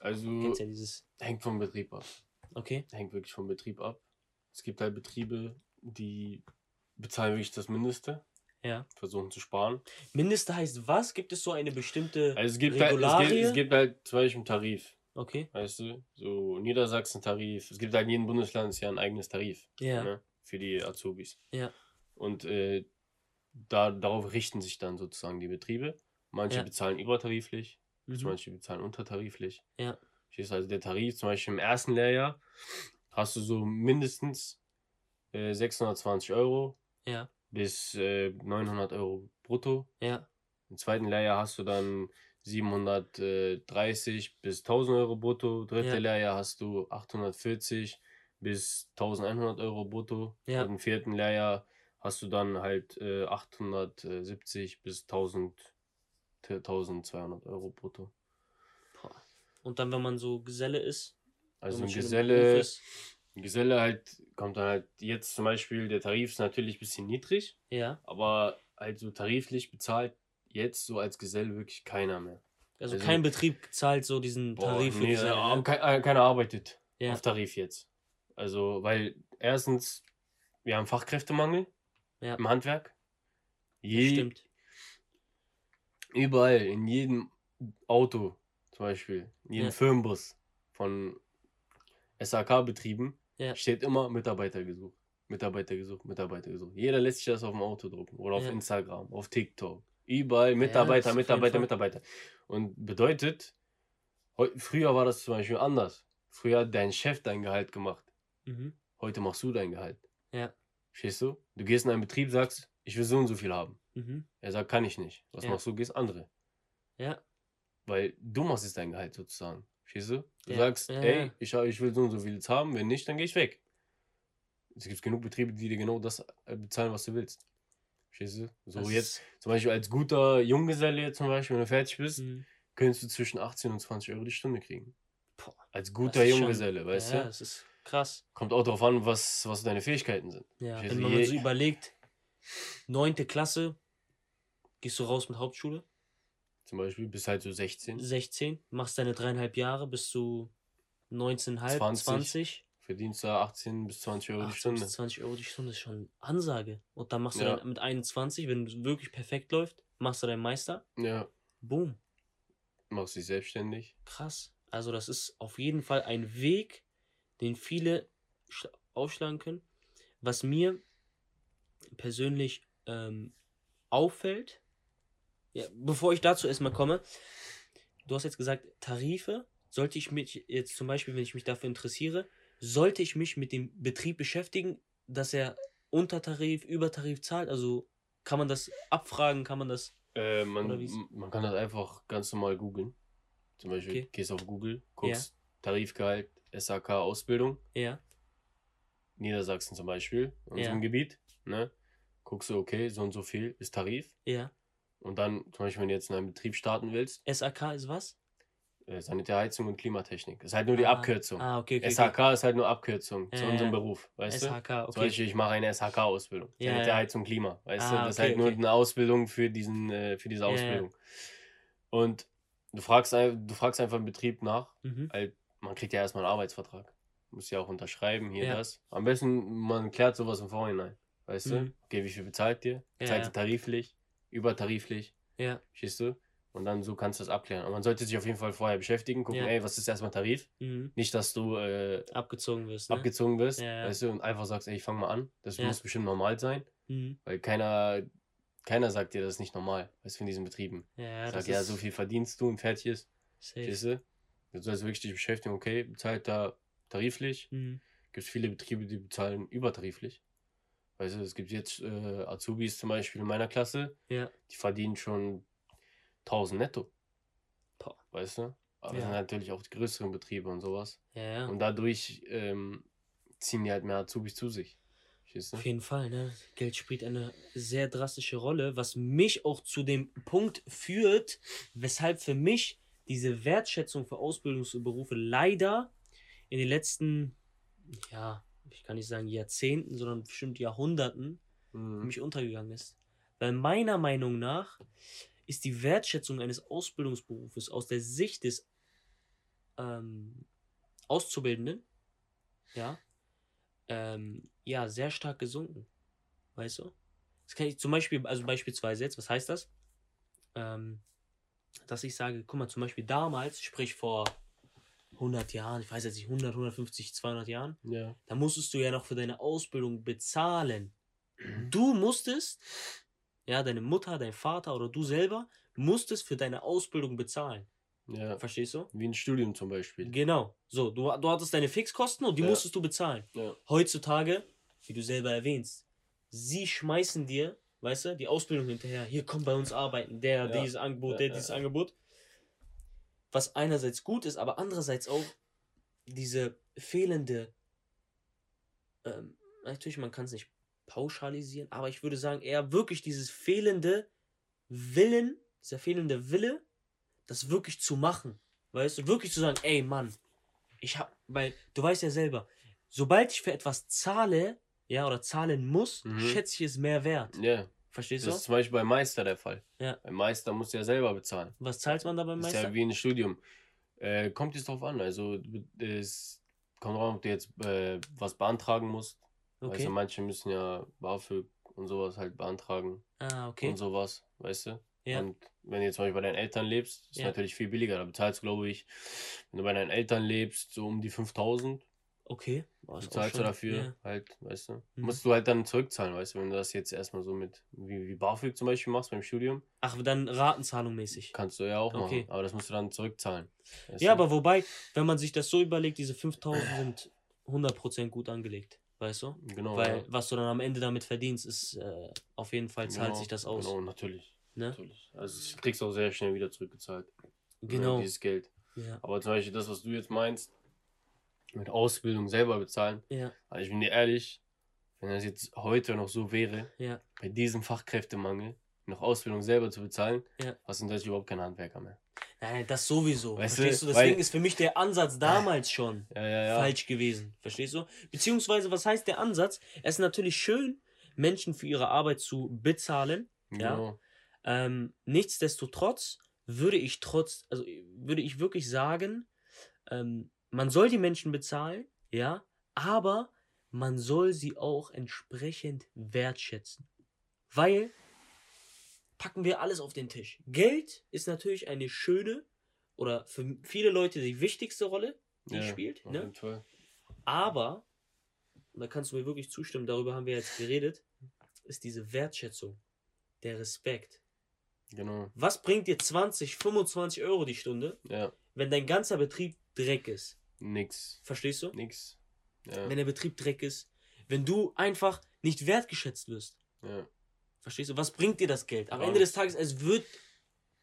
Also ja dieses. hängt vom Betrieb ab. Okay. Hängt wirklich vom Betrieb ab. Es gibt halt Betriebe, die bezahlen wirklich das Mindeste, Ja. versuchen zu sparen. Mindeste heißt was? Gibt es so eine bestimmte Also es gibt, halt, es, gibt, Regularie? es gibt halt zum Beispiel einen Tarif, Okay. weißt du? So Niedersachsen-Tarif. Es gibt halt in jedem Bundesland ist ja ein eigenes Tarif Ja. ne? für die Azubis. Ja. Und äh, da, darauf richten sich dann sozusagen die Betriebe. Manche Ja. bezahlen übertariflich, Mhm. manche bezahlen untertariflich. Ja. Verstehst? Also der Tarif, zum Beispiel im ersten Lehrjahr, hast du so mindestens äh, 620 Euro Ja. bis äh, 900 Euro brutto. Ja. Im zweiten Lehrjahr hast du dann 730 bis 1000 Euro brutto. Dritte Ja. Lehrjahr hast du 840 bis 1100 Euro brutto. Ja. Und im vierten Lehrjahr hast du dann halt äh, 870 bis 1000, 1200 Euro brutto. Boah. Und dann, wenn man so Geselle ist, Also ein Geselle, ist, ein Geselle halt kommt dann halt jetzt zum Beispiel, der Tarif ist natürlich ein bisschen niedrig, Ja. aber halt so tariflich bezahlt jetzt so als Geselle wirklich keiner mehr. Also, Also- kein Betrieb zahlt so diesen Boah, Tarif für nee, Geselle, ne? ke- äh, keiner arbeitet. Ja. Auf Tarif jetzt. Also, weil erstens, wir haben Fachkräftemangel Ja. im Handwerk. Je, Stimmt. überall, in jedem Auto zum Beispiel, in jedem Ja. Firmenbus von SAK-Betrieben Ja. steht immer Mitarbeiter gesucht. Mitarbeiter gesucht, Mitarbeiter gesucht. Jeder lässt sich das auf dem Auto drucken oder auf. Instagram, auf TikTok. Überall Mitarbeiter, Mitarbeiter. Mitarbeiter. Und bedeutet, früher war das zum Beispiel anders. Früher hat dein Chef dein Gehalt gemacht. Mhm. Heute machst du dein Gehalt. Ja. Verstehst du? Du gehst in einen Betrieb, sagst, ich will so und so viel haben. Mhm. Er sagt, kann ich nicht. Was Ja. machst du? Gehst andere. Ja. Weil du machst jetzt dein Gehalt sozusagen. Verstehst du? Du Ja. sagst, Ja, ey, ja. ich, ich will so und so viel jetzt haben, wenn nicht, dann gehe ich weg. Es gibt genug Betriebe, die dir genau das äh, bezahlen, was du willst. Verstehst du? So Das jetzt, zum Beispiel als guter Junggeselle zum Beispiel, wenn du fertig bist, Mhm. könntest du zwischen 18 und 20 Euro die Stunde kriegen. Boah, Als guter ist schon- Junggeselle, weißt ja, du? das ist krass. Kommt auch darauf an, was, was deine Fähigkeiten sind. Ja, Verstehst wenn du? man so überlegt, neunte Klasse, gehst du raus mit Hauptschule, Zum Beispiel bis halt so 16. 16, machst deine dreieinhalb Jahre bis zu 19,5, 20. 20, Verdienst da 18 bis 20 Euro die 18 Stunde. bis 20 Euro die Stunde ist schon Ansage. Und dann machst du Ja. dann mit 21, wenn es wirklich perfekt läuft, machst du deinen Meister, Ja, boom, machst dich selbstständig. krass. Also das ist auf jeden Fall ein Weg, den viele schla- aufschlagen können. Was mir persönlich ähm, auffällt, ja, bevor ich dazu erstmal komme, du hast jetzt gesagt, Tarife, sollte ich mich jetzt zum Beispiel, wenn ich mich dafür interessiere, sollte ich mich mit dem Betrieb beschäftigen, dass er Untertarif, Übertarif zahlt? Also kann man das abfragen, kann man das... Äh, man, man kann das einfach ganz normal googeln. Zum Beispiel Okay. gehst auf Google, guckst Tarifgehalt, SAK Ausbildung, Ja, Niedersachsen zum Beispiel, in Ja. unserem Gebiet. Ne? Guckst du, okay, so und so viel ist Tarif. ja. Und dann, zum Beispiel, wenn du jetzt in einem Betrieb starten willst, SAK ist was? äh, Sanitärheizung und Klimatechnik. Das ist halt nur die Ah, Abkürzung. Ah, okay, okay. okay. SHK ist halt nur Abkürzung zu Ja, unserem. Beruf, weißt du? SHK, Zum okay. Beispiel, ich mache eine SHK-Ausbildung. Ja, Sanitärheizung, Klima. Weißt Ah, du? Das ist okay, halt nur okay. eine Ausbildung für, diesen, äh, für diese. Ausbildung. Und du fragst, du fragst einfach im Betrieb nach. Mhm. Halt, man kriegt ja erstmal einen Arbeitsvertrag. Muss ja auch unterschreiben, hier Ja. das. Am besten, man klärt sowas im Vorhinein. Weißt du? Mhm. Okay, wie viel bezahlt ihr? Ja, Bezahlt ja. ihr tariflich? Übertariflich? Ja, Verstehst du? Und dann so kannst du das abklären. Und man sollte sich auf jeden Fall vorher beschäftigen, gucken, Ja. ey, was ist erstmal Tarif? mhm. Nicht, dass du äh, abgezogen wirst. Ne? abgezogen wirst, Ja, ja. weißt du, und einfach sagst, ey, ich fang mal an. Das muss bestimmt normal sein, mhm. weil keiner, keiner sagt dir, das ist nicht normal, weißt du, in diesen Betrieben. Ja, Sag, ja, so viel verdienst du und fertig ist. safe. Verstehst du? Du sollst wirklich dich beschäftigen, okay, bezahlt da tariflich. Mhm. Gibt es viele Betriebe, die bezahlen übertariflich. Weißt du, es gibt jetzt äh, Azubis zum Beispiel in meiner Klasse, Ja, die verdienen schon 1000 netto. Boah. Weißt du? Aber Ja. das sind natürlich auch die größeren Betriebe und sowas. ja, ja. Und dadurch ähm, ziehen die halt mehr Azubis zu sich. Verstehst du? Auf jeden Fall, ne? Geld spielt eine sehr drastische Rolle, was mich auch zu dem Punkt führt, weshalb für mich diese Wertschätzung für Ausbildungsberufe leider in den letzten, ja, ich kann nicht sagen Jahrzehnten, sondern bestimmt Jahrhunderten Mhm. mich untergegangen ist. Weil meiner Meinung nach ist die Wertschätzung eines Ausbildungsberufes aus der Sicht des ähm, Auszubildenden, ja, ähm, ja, sehr stark gesunken. Weißt du? Das kann ich zum Beispiel, also beispielsweise jetzt, was heißt das? Ähm, dass ich sage, guck mal, zum Beispiel damals, sprich vor 100 Jahren, ich weiß jetzt nicht, 100, 150, 200 Jahren, Ja. da musstest du ja noch für deine Ausbildung bezahlen. Du musstest, ja, deine Mutter, dein Vater oder du selber musstest für deine Ausbildung bezahlen. Ja. Verstehst du? Wie ein Studium zum Beispiel. Genau. So, du, du hattest deine Fixkosten und die Ja. musstest du bezahlen. Ja. Heutzutage, wie du selber erwähnst, sie schmeißen dir, weißt du, die Ausbildung hinterher. Hier, komm bei uns arbeiten. Der, Ja. dieses Angebot, der, dieses. Angebot. Was einerseits gut ist, aber andererseits auch diese fehlende, ähm, natürlich, man kann es nicht pauschalisieren, aber ich würde sagen, eher wirklich dieses fehlende Willen, dieser fehlende Wille, das wirklich zu machen. Weißt du, wirklich zu sagen, ey Mann, ich hab, weil du weißt ja selber, sobald ich für etwas zahle, ja, oder zahlen muss, Mhm. schätze ich es mehr wert. Ja. Verstehst Das du? ist zum Beispiel beim Meister der Fall. Ja. Beim Meister musst du ja selber bezahlen. Was zahlt man da beim Das ist Meister? ja wie ein Studium. Äh, kommt jetzt drauf an. Also es kommt drauf, ob du jetzt äh, was beantragen musst. Weißt Okay. du, manche müssen ja BAföG und sowas halt beantragen Ah, okay. und sowas, weißt du? Ja. Und wenn du jetzt zum Beispiel bei deinen Eltern lebst, ist Ja. natürlich viel billiger. Da bezahlst du, glaube ich, wenn du bei deinen Eltern lebst, so um die 5000 Okay. Ist auch bezahlst du dafür Ja. halt, weißt du? Mhm. Musst du halt dann zurückzahlen, weißt du, wenn du das jetzt erstmal so mit, wie, wie BAföG zum Beispiel machst beim Studium, Ach, dann Ratenzahlung mäßig. kannst du ja auch Okay. machen, aber das musst du dann zurückzahlen. weißt Ja, du? aber wobei, wenn man sich das so überlegt, diese 5000 sind 100% gut angelegt, weißt du? Genau, Weil ja. was du dann am Ende damit verdienst, ist äh, auf jeden Fall zahlt Genau, sich das aus. Genau, natürlich. Ne? natürlich. Also du kriegst auch sehr schnell wieder zurückgezahlt. ne, Genau. Dieses Geld. Ja. Aber zum Beispiel das, was du jetzt meinst, mit Ausbildung selber bezahlen, Ja, also ich bin dir ehrlich, wenn das jetzt heute noch so wäre, ja. bei diesem Fachkräftemangel noch Ausbildung selber zu bezahlen, Ja. hast du in Deutschland überhaupt keine Handwerker mehr. Nein, das sowieso. Weißt Verstehst du, du? weil- Deswegen ist für mich der Ansatz damals schon Ja, ja, falsch gewesen. Verstehst du? Beziehungsweise, was heißt der Ansatz? Es ist natürlich schön, Menschen für ihre Arbeit zu bezahlen. Ja. Ähm, nichtsdestotrotz würde ich trotz, also würde ich wirklich sagen, ähm, man soll die Menschen bezahlen, ja, aber man soll sie auch entsprechend wertschätzen. Weil, packen wir alles auf den Tisch. Geld ist natürlich eine schöne oder für viele Leute die wichtigste Rolle, die ja, spielt, ne? Aber, und da kannst du mir wirklich zustimmen, darüber haben wir jetzt geredet, ist diese Wertschätzung, der Respekt. Genau. Was bringt dir 20, 25 Euro die Stunde, Ja. wenn dein ganzer Betrieb Dreck ist? Nix. Verstehst du? Nix. Ja. Wenn der Betrieb Dreck ist, wenn du einfach nicht wertgeschätzt wirst. ja. Verstehst du? Was bringt dir das Geld? Am. Ende des Tages, es wird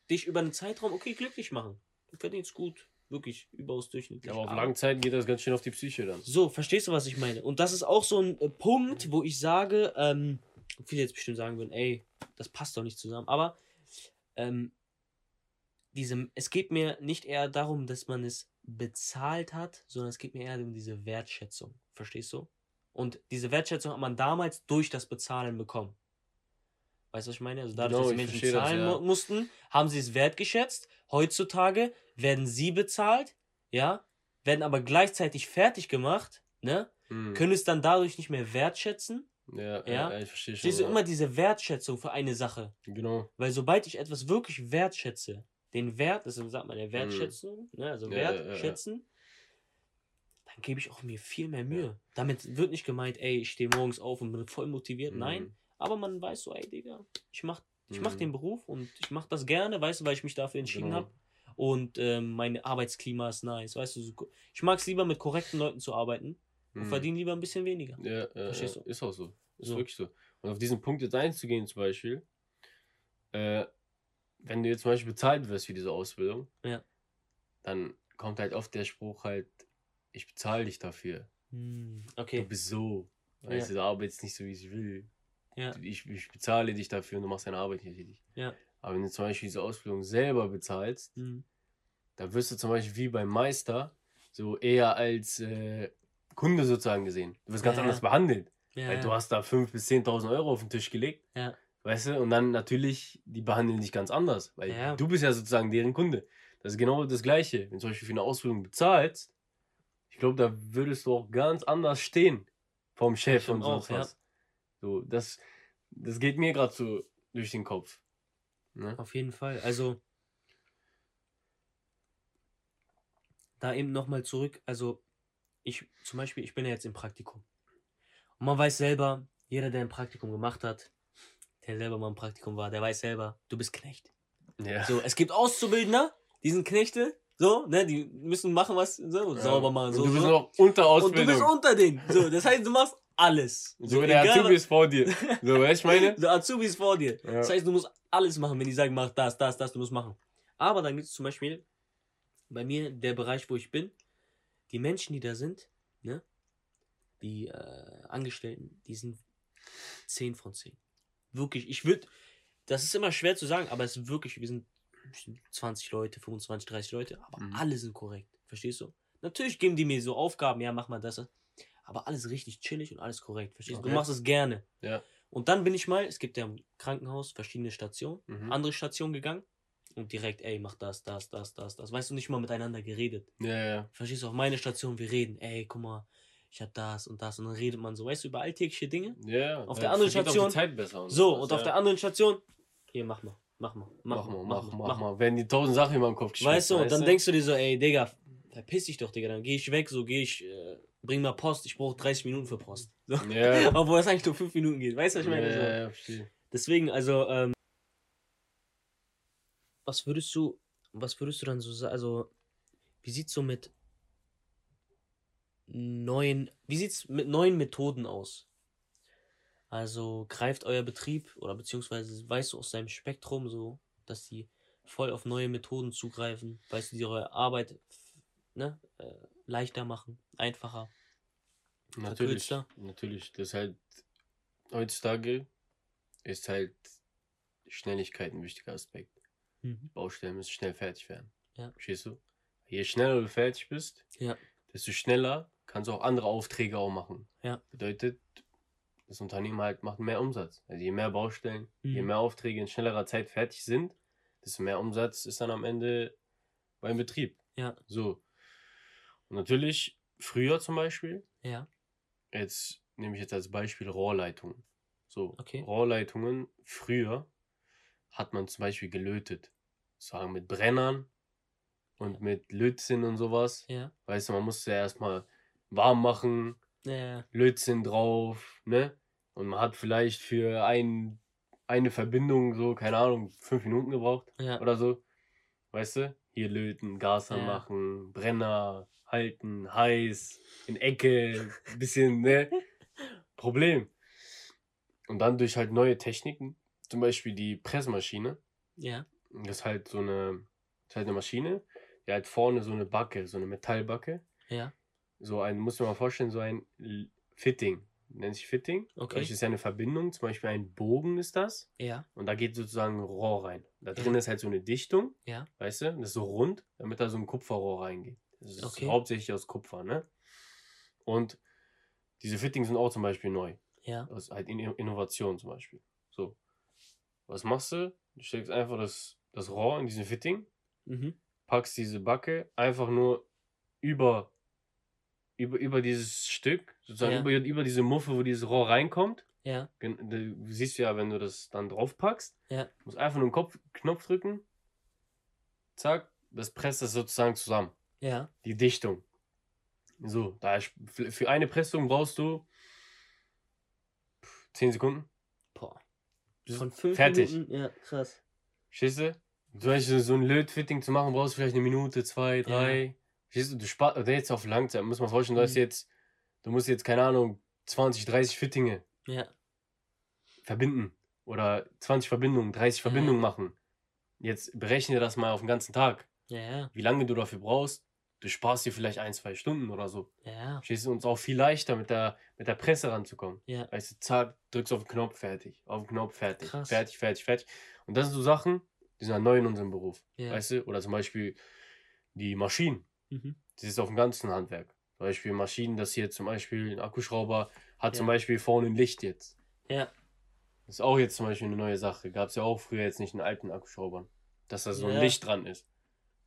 dich über einen Zeitraum, okay, glücklich machen. Du verdienst gut. Wirklich überaus durchschnittlich. Aber auf langen Zeiten geht das ganz schön auf die Psyche dann. So, verstehst du, was ich meine? Und das ist auch so ein äh, Punkt, wo ich sage, ähm, viele jetzt bestimmt sagen würden, ey, das passt doch nicht zusammen. Aber ähm, diese, es geht mir nicht eher darum, dass man es bezahlt hat, sondern es geht mir eher um diese Wertschätzung. Verstehst du? Und diese Wertschätzung hat man damals durch das Bezahlen bekommen. Weißt du, was ich meine? Also dadurch, Genau, dass die Menschen verstehe das, zahlen ja. mu- mussten, haben sie es wertgeschätzt. Heutzutage werden sie bezahlt, ja, werden aber gleichzeitig fertig gemacht, ne? Hm. Können es dann dadurch nicht mehr wertschätzen. Ja, ja, Ja. ja, ich verstehe schon. Siehst du ja. immer diese Wertschätzung für eine Sache. Genau. Weil sobald ich etwas wirklich wertschätze, den Wert, das sagt man der Wertschätzung, ne, also Mhm. Ja, ja, ja, wertschätzen, dann gebe ich auch mir viel mehr Mühe. Damit wird nicht gemeint, ey, ich stehe morgens auf und bin voll motiviert. Nein, Mhm. aber man weiß so, ey, Digga, ich mach, ich mach Mhm. den Beruf und ich mach das gerne, weißt du, weil ich mich dafür entschieden Genau. habe. Und ähm, mein Arbeitsklima ist nice, weißt du. So, ich mag es lieber mit korrekten Leuten zu arbeiten und Mhm. verdiene lieber ein bisschen weniger. Ja, ja, Verstehst du? ist auch so. Ist So. wirklich so. Und auf diesen Punkt jetzt einzugehen, zum Beispiel, äh, wenn du jetzt zum Beispiel bezahlt wirst für diese Ausbildung, Ja. dann kommt halt oft der Spruch halt, ich bezahle dich dafür. Hm, Du okay. bist so. Weißt du, du arbeitest nicht so, wie ich will. Ja. Ich, ich bezahle dich dafür und du machst deine Arbeit nicht richtig. Ja. Aber wenn du zum Beispiel diese Ausbildung selber bezahlst, Hm. da wirst du zum Beispiel wie beim Meister so eher als äh, Kunde sozusagen gesehen. Du wirst ganz Ja. anders behandelt. Ja, Weil ja. du hast da 5.000 bis 10.000 Euro auf den Tisch gelegt. Ja. Weißt du? Und dann natürlich, die behandeln dich ganz anders. Weil Ja. du bist ja sozusagen deren Kunde. Das ist genau das Gleiche. Wenn du zum Beispiel für eine Ausbildung bezahlst, ich glaube, da würdest du auch ganz anders stehen vom Chef und sonst auch, ja. was. So, das, das geht mir gerade so durch den Kopf. Ne? Auf jeden Fall. Also, da eben nochmal zurück. Also, ich zum Beispiel, ich bin ja jetzt im Praktikum. Und man weiß selber, jeder, der ein Praktikum gemacht hat, der selber mal im Praktikum war, der weiß selber, du bist Knecht. Ja. So, es gibt Auszubildender, die sind Knechte, so, ne, die müssen machen, was, so, Ja. sauber machen, Und so, du bist so. noch unter Und du Ausbildung. bist unter denen. So, das heißt, du machst alles. so wie der egal- Azubi ist vor dir. So, weißt du, ich meine? So Azubis vor dir. Ja. Das heißt, du musst alles machen, wenn die sagen, mach das, das, das, du musst machen. Aber dann gibt es zum Beispiel bei mir der Bereich, wo ich bin, die Menschen, die da sind, ne, die äh, Angestellten, die sind 10 von 10. Wirklich, ich würde, das ist immer schwer zu sagen, aber es ist wirklich, wir sind 20 Leute, 25, 30 Leute, aber Mhm. alle sind korrekt. Verstehst du? Natürlich geben die mir so Aufgaben, ja, mach mal das. Aber alles richtig chillig und alles korrekt. Verstehst du? Du Okay. machst es gerne. Ja. Und dann bin ich mal, es gibt ja im Krankenhaus verschiedene Stationen, Mhm. andere Stationen gegangen. und direkt, ey, mach das, das, das, das, das. Weißt du, nicht mal miteinander geredet. Ja, ja. Verstehst du, auf meine Station, wir reden, ey, guck mal, ich hab das und das und dann redet man so, weißt du, über alltägliche Dinge. Ja, Auf ja, der anderen Station- Die Zeit besser und So, und auf ja. der anderen Station, hier, mach mal, mach mal, Mach mal, mach mal, mach mal. Werden die tausend Sachen in meinem Kopf geschmissen, Weißt du, und dann denkst du dir so, ey, Digga, verpiss dich doch, Digga, dann geh ich weg, so geh ich, äh, bring mal Post, ich brauche 30 Minuten für Post. So. Ja, Obwohl das eigentlich nur 5 Minuten geht, weißt du, was ich meine? Ja, ja, verstehe. Deswegen, also, ähm, was würdest du, was würdest du dann so sagen, also, wie sieht's so mit neuen, wie sieht's mit neuen Methoden aus? Also, greift euer Betrieb oder beziehungsweise weißt du aus deinem Spektrum so, dass die voll auf neue Methoden zugreifen, weißt du, die eure Arbeit, ne, äh, leichter machen, einfacher. Natürlich, natürlich. Das ist halt, heutzutage ist halt Schnelligkeit ein wichtiger Aspekt. Mhm. Baustellen müssen schnell fertig werden. Ja. Verstehst du? Je schneller du fertig bist, Ja. desto schneller kannst du auch andere Aufträge auch machen. Ja. Bedeutet, das Unternehmen halt macht mehr Umsatz. Also je mehr Baustellen, je Mhm. mehr Aufträge in schnellerer Zeit fertig sind, desto mehr Umsatz ist dann am Ende beim Betrieb. Ja. So. Und natürlich, früher zum Beispiel, Ja. jetzt nehme ich jetzt als Beispiel Rohrleitungen. So, Okay. Rohrleitungen, früher hat man zum Beispiel gelötet. Sagen mit Brennern und mit Lötzinn und sowas. Ja. Weißt du, man musste ja erstmal warm machen, Ja. Lötzinn drauf, ne? Und man hat vielleicht für ein, eine Verbindung so, keine Ahnung, fünf Minuten gebraucht Ja. oder so. Weißt du? Hier löten, Gas Ja. anmachen, Brenner halten, heiß, in Ecke, bisschen, ne? Problem. Und dann durch halt neue Techniken, zum Beispiel die Pressmaschine. Ja. Das ist halt so eine, ist halt eine Maschine, die hat vorne so eine Backe, so eine Metallbacke. Ja. So ein, muss man mal vorstellen, so ein Fitting. Nennt sich Fitting. Okay. Das ist ja eine Verbindung, zum Beispiel ein Bogen ist das. Ja. Und da geht sozusagen ein Rohr rein. Da Ja. drin ist halt so eine Dichtung, Ja. weißt du? Das ist so rund, damit da so ein Kupferrohr reingeht. Das ist Okay. hauptsächlich aus Kupfer, ne? Und diese Fittings sind auch zum Beispiel neu. Ja. Das ist halt in Innovation zum Beispiel. So. Was machst du? Du steckst einfach das, das Rohr in diesen Fitting, Mhm. packst diese Backe einfach nur über, über, über dieses Stück, sozusagen Ja. über, über diese Muffe, wo dieses Rohr reinkommt. Ja. Du siehst ja, wenn du das dann drauf packst, Ja. musst einfach nur einen Kopf, Knopf drücken, zack, das presst das sozusagen zusammen. Ja. Die Dichtung. So, da für eine Pressung brauchst du 10 Sekunden. Boah. Von fünf fertig. Minuten. Ja, krass. Verstehst du? Zum Beispiel so ein Lötfitting zu machen, brauchst du vielleicht eine Minute, zwei, drei. Verstehst du? Du sparst, oder jetzt auf Langzeit, muss man vorstellen, du hast Mhm. jetzt, du musst jetzt, keine Ahnung, 20, 30 Fittinge Ja. verbinden. Oder 20 Verbindungen, 30 Ja. Verbindungen machen. Jetzt berechne das mal auf den ganzen Tag. Ja, ja. Wie lange du dafür brauchst. Du sparst dir vielleicht ein, zwei Stunden oder so. Ja. Verstehst du? Ist auch viel leichter, mit der, mit der Presse ranzukommen. Ja. Weißt du, zack, drückst auf den Knopf, fertig. Auf den Knopf, fertig. Krass. Fertig, fertig, fertig. Und das sind so Sachen, die sind neu in unserem Beruf. Ja. Weißt du? Oder zum Beispiel die Maschinen. Mhm. Das ist auf dem ganzen Handwerk. Zum Beispiel Maschinen, das hier zum Beispiel ein Akkuschrauber hat zum Ja. Beispiel vorne ein Licht jetzt. Ja. Das ist auch jetzt zum Beispiel eine neue Sache. Gab es ja auch früher jetzt nicht in alten Akkuschraubern. Dass da so ein Ja. Licht dran ist.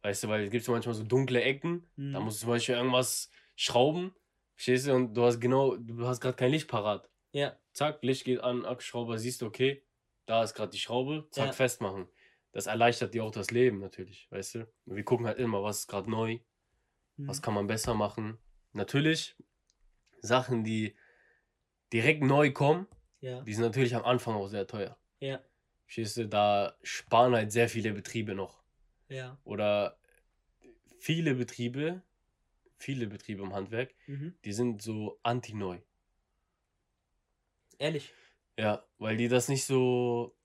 Weißt du, weil es gibt so manchmal so dunkle Ecken. Mhm. Da musst du zum Beispiel irgendwas schrauben. Verstehst du? Und du hast genau, du hast gerade kein Licht parat. Ja. Zack, Licht geht an, Akkuschrauber, siehst du, okay, da ist gerade die Schraube, zack, Ja. festmachen. Das erleichtert dir auch das Leben natürlich, weißt du? Und wir gucken halt immer, was ist gerade neu, was Mhm. kann man besser machen. Natürlich, Sachen, die direkt neu kommen, Ja. die sind natürlich am Anfang auch sehr teuer. Ja. Verstehst du? Da sparen halt sehr viele Betriebe noch. Ja. Oder viele Betriebe, viele Betriebe im Handwerk, Mhm. die sind so anti-neu. Ehrlich. Ja, weil die das nicht so,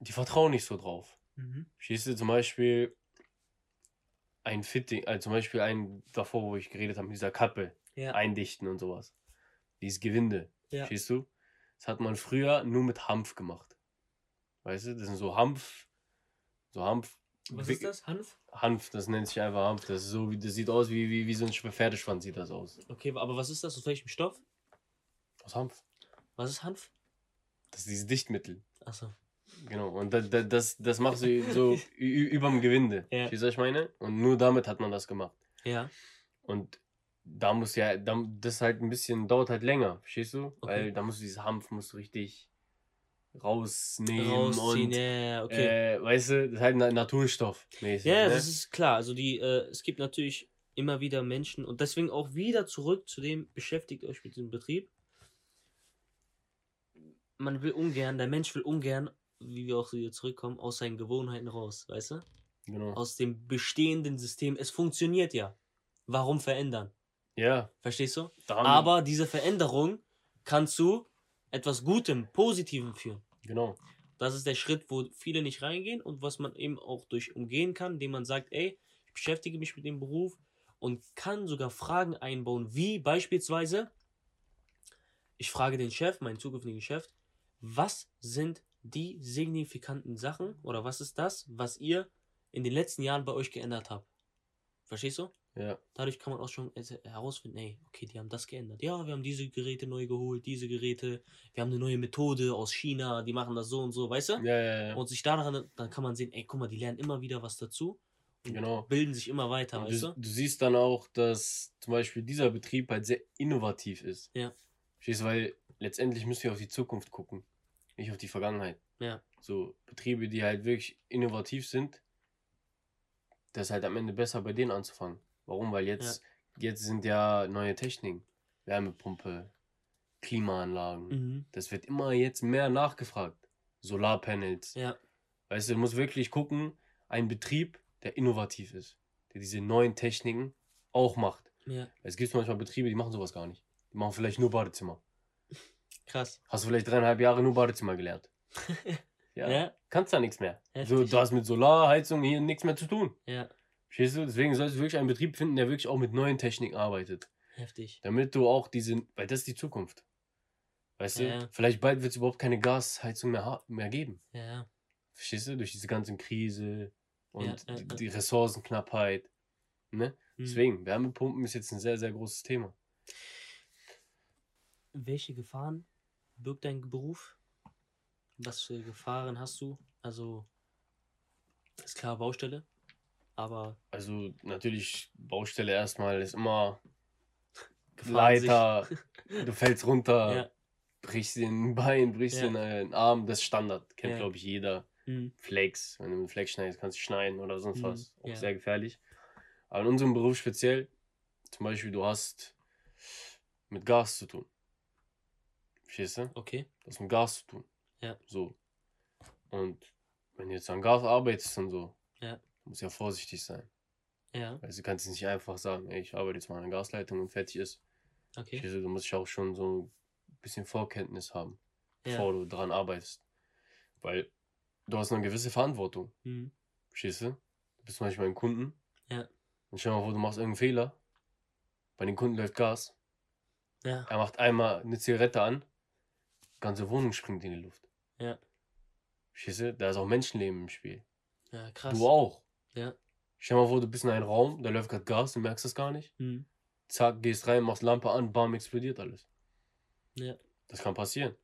die vertrauen nicht so drauf. Mhm. Verstehst du zum Beispiel ein Fitting, also zum Beispiel ein davor, wo ich geredet habe, mit dieser Kappe, Ja. eindichten und sowas. Dieses Gewinde, Ja. verstehst du? Das hat man früher nur mit Hanf gemacht. Weißt du, das sind so Hanf, so Hanf. Was ist das? Hanf? Hanf, das nennt sich einfach Hanf. Das ist so wie, das sieht aus wie, wie, wie so ein Pferdeschwanz sieht das aus. Okay, aber was ist das? Aus welchem Stoff? Aus Hanf. Was ist Hanf? Das ist dieses Dichtmittel. Achso. Genau, und da, da, das, das machst du so überm Gewinde. Ja. Du, was ich meine? Und nur damit hat man das gemacht. Ja. Und da muss ja, da, das halt ein bisschen, dauert halt länger, verstehst du? Okay. Weil da musst du dieses Hanf musst du richtig rausnehmen Rausziehen, und ja, ja, okay. äh, weißt du, das ist halt ein Naturstoff mäßig. Ja, ne? das ist klar. Also die, äh, es gibt natürlich immer wieder Menschen und deswegen auch wieder zurück zu dem, beschäftigt euch mit dem Betrieb. Man will ungern, der Mensch will ungern, wie wir auch wieder zurückkommen, aus seinen Gewohnheiten raus, weißt du? genau. Aus dem bestehenden System. Es funktioniert ja. Warum verändern? Ja, Verstehst du? da haben- Aber diese Veränderung kann zu etwas Gutem, Positivem führen. genau. Das ist der Schritt, wo viele nicht reingehen und was man eben auch durch umgehen kann, indem man sagt, ey, ich beschäftige mich mit dem Beruf und kann sogar Fragen einbauen, wie beispielsweise, ich frage den Chef, meinen zukünftigen Chef, was sind die signifikanten Sachen oder was ist das, was ihr in den letzten Jahren bei euch geändert habt? Verstehst du? Ja, Dadurch kann man auch schon äh, herausfinden, ey, okay, die haben das geändert. Ja, wir haben diese Geräte neu geholt, diese Geräte, wir haben eine neue Methode aus China, die machen das so und so, weißt du? ja, ja. ja. Und sich daran, dann kann man sehen, ey, guck mal, die lernen immer wieder was dazu und Genau. bilden sich immer weiter, Und weißt du, du? du siehst dann auch, dass zum Beispiel dieser Betrieb halt sehr innovativ ist. Ja. Verstehst du, weil letztendlich müssen wir auf die Zukunft gucken, nicht auf die Vergangenheit. Ja. So Betriebe, die halt wirklich innovativ sind, das ist halt am Ende besser bei denen anzufangen. Warum? Weil jetzt, jetzt sind ja neue Techniken. Wärmepumpe, Klimaanlagen. Mhm. Das wird immer jetzt mehr nachgefragt. Solarpanels. Ja, Weißt du, du musst wirklich gucken, ein Betrieb, der innovativ ist, der diese neuen Techniken auch macht. ja, Es gibt manchmal Betriebe, die machen sowas gar nicht. Die machen vielleicht nur Badezimmer. Krass. Hast du vielleicht dreieinhalb Jahre nur Badezimmer gelernt. Ja. Ja, Kannst da nichts mehr. Heftig. So, du hast mit Solarheizung hier nichts mehr zu tun. ja, Verstehst du? Deswegen solltest du wirklich einen Betrieb finden, der wirklich auch mit neuen Techniken arbeitet. heftig. Damit du auch diese, weil das ist die Zukunft. Weißt Ja. du? Vielleicht bald wird es überhaupt keine Gasheizung mehr, mehr geben. Ja, ja. Verstehst du? Durch diese ganzen Krise und Ja, ja, die, ja. die Ressourcenknappheit. Ne? Mhm. Deswegen, Wärmepumpen ist jetzt ein sehr, sehr großes Thema. Welche Gefahren birgt dein Beruf? Was für Gefahren hast du? Also, ist klar Baustelle, aber Also natürlich, Baustelle erstmal ist immer Leiter, du fällst runter, Ja. brichst dir ein Bein, brichst Ja. dir einen Arm, das ist Standard. Kennt, Ja. glaube ich, jeder. Mhm. Flex, wenn du einen Flex schneidest, kannst du schneiden oder sonst Mhm, was. Auch sehr gefährlich. Aber in unserem Beruf speziell, zum Beispiel, du hast mit Gas zu tun. Verstehst du? Okay. Das hat mit Gas zu tun. Ja. So. Und wenn du jetzt an Gas arbeitest und so, Ja. musst du ja vorsichtig sein. Ja, Also du kannst nicht einfach sagen, ey, ich arbeite jetzt mal an der Gasleitung und fertig ist. okay. Verstehst du? Du musst ja auch schon so ein bisschen Vorkenntnis haben, Ja. bevor du daran arbeitest. Weil du hast eine gewisse Verantwortung. Mhm. Verstehst du? Du bist manchmal ein Kunden. Ja. Und stell dir mal vor, du machst irgendeinen Fehler. Bei den Kunden läuft Gas. Ja, Er macht einmal eine Zigarette an. Ganze Wohnung springt in die Luft. Ja. Verstehst du? Da ist auch Menschenleben im Spiel. ja, krass. Du auch. Ja. Stell mal vor, du bist in einem Raum, da läuft gerade Gas, du merkst das gar nicht. Mhm. Zack, gehst rein, machst Lampe an, bam, explodiert alles. Ja. Das kann passieren.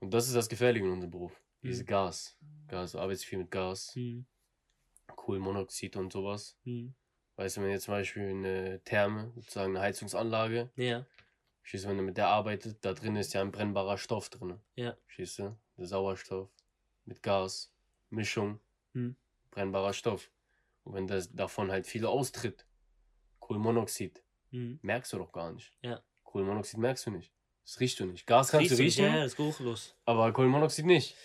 Und das ist das Gefährliche in unserem Beruf. Diese Mhm. Gas. Gas, du arbeitest viel mit Gas, Mhm. Kohlenmonoxid und sowas. Mhm. Weißt du, wenn jetzt zum Beispiel eine Therme, sozusagen eine Heizungsanlage, Ja, Du, wenn du mit der arbeitet, da drin ist ja ein brennbarer Stoff drin. Ja. Verstehst du? Der Sauerstoff mit Gas, Mischung, Hm. brennbarer Stoff. Und wenn das davon halt viel austritt, Kohlenmonoxid, mhm. merkst du doch gar nicht. Ja. Kohlenmonoxid merkst du nicht. Das riechst du nicht. Gas kannst Riechst du nicht? riechen, Ja, ja, ist geruchlos. aber Kohlenmonoxid nicht.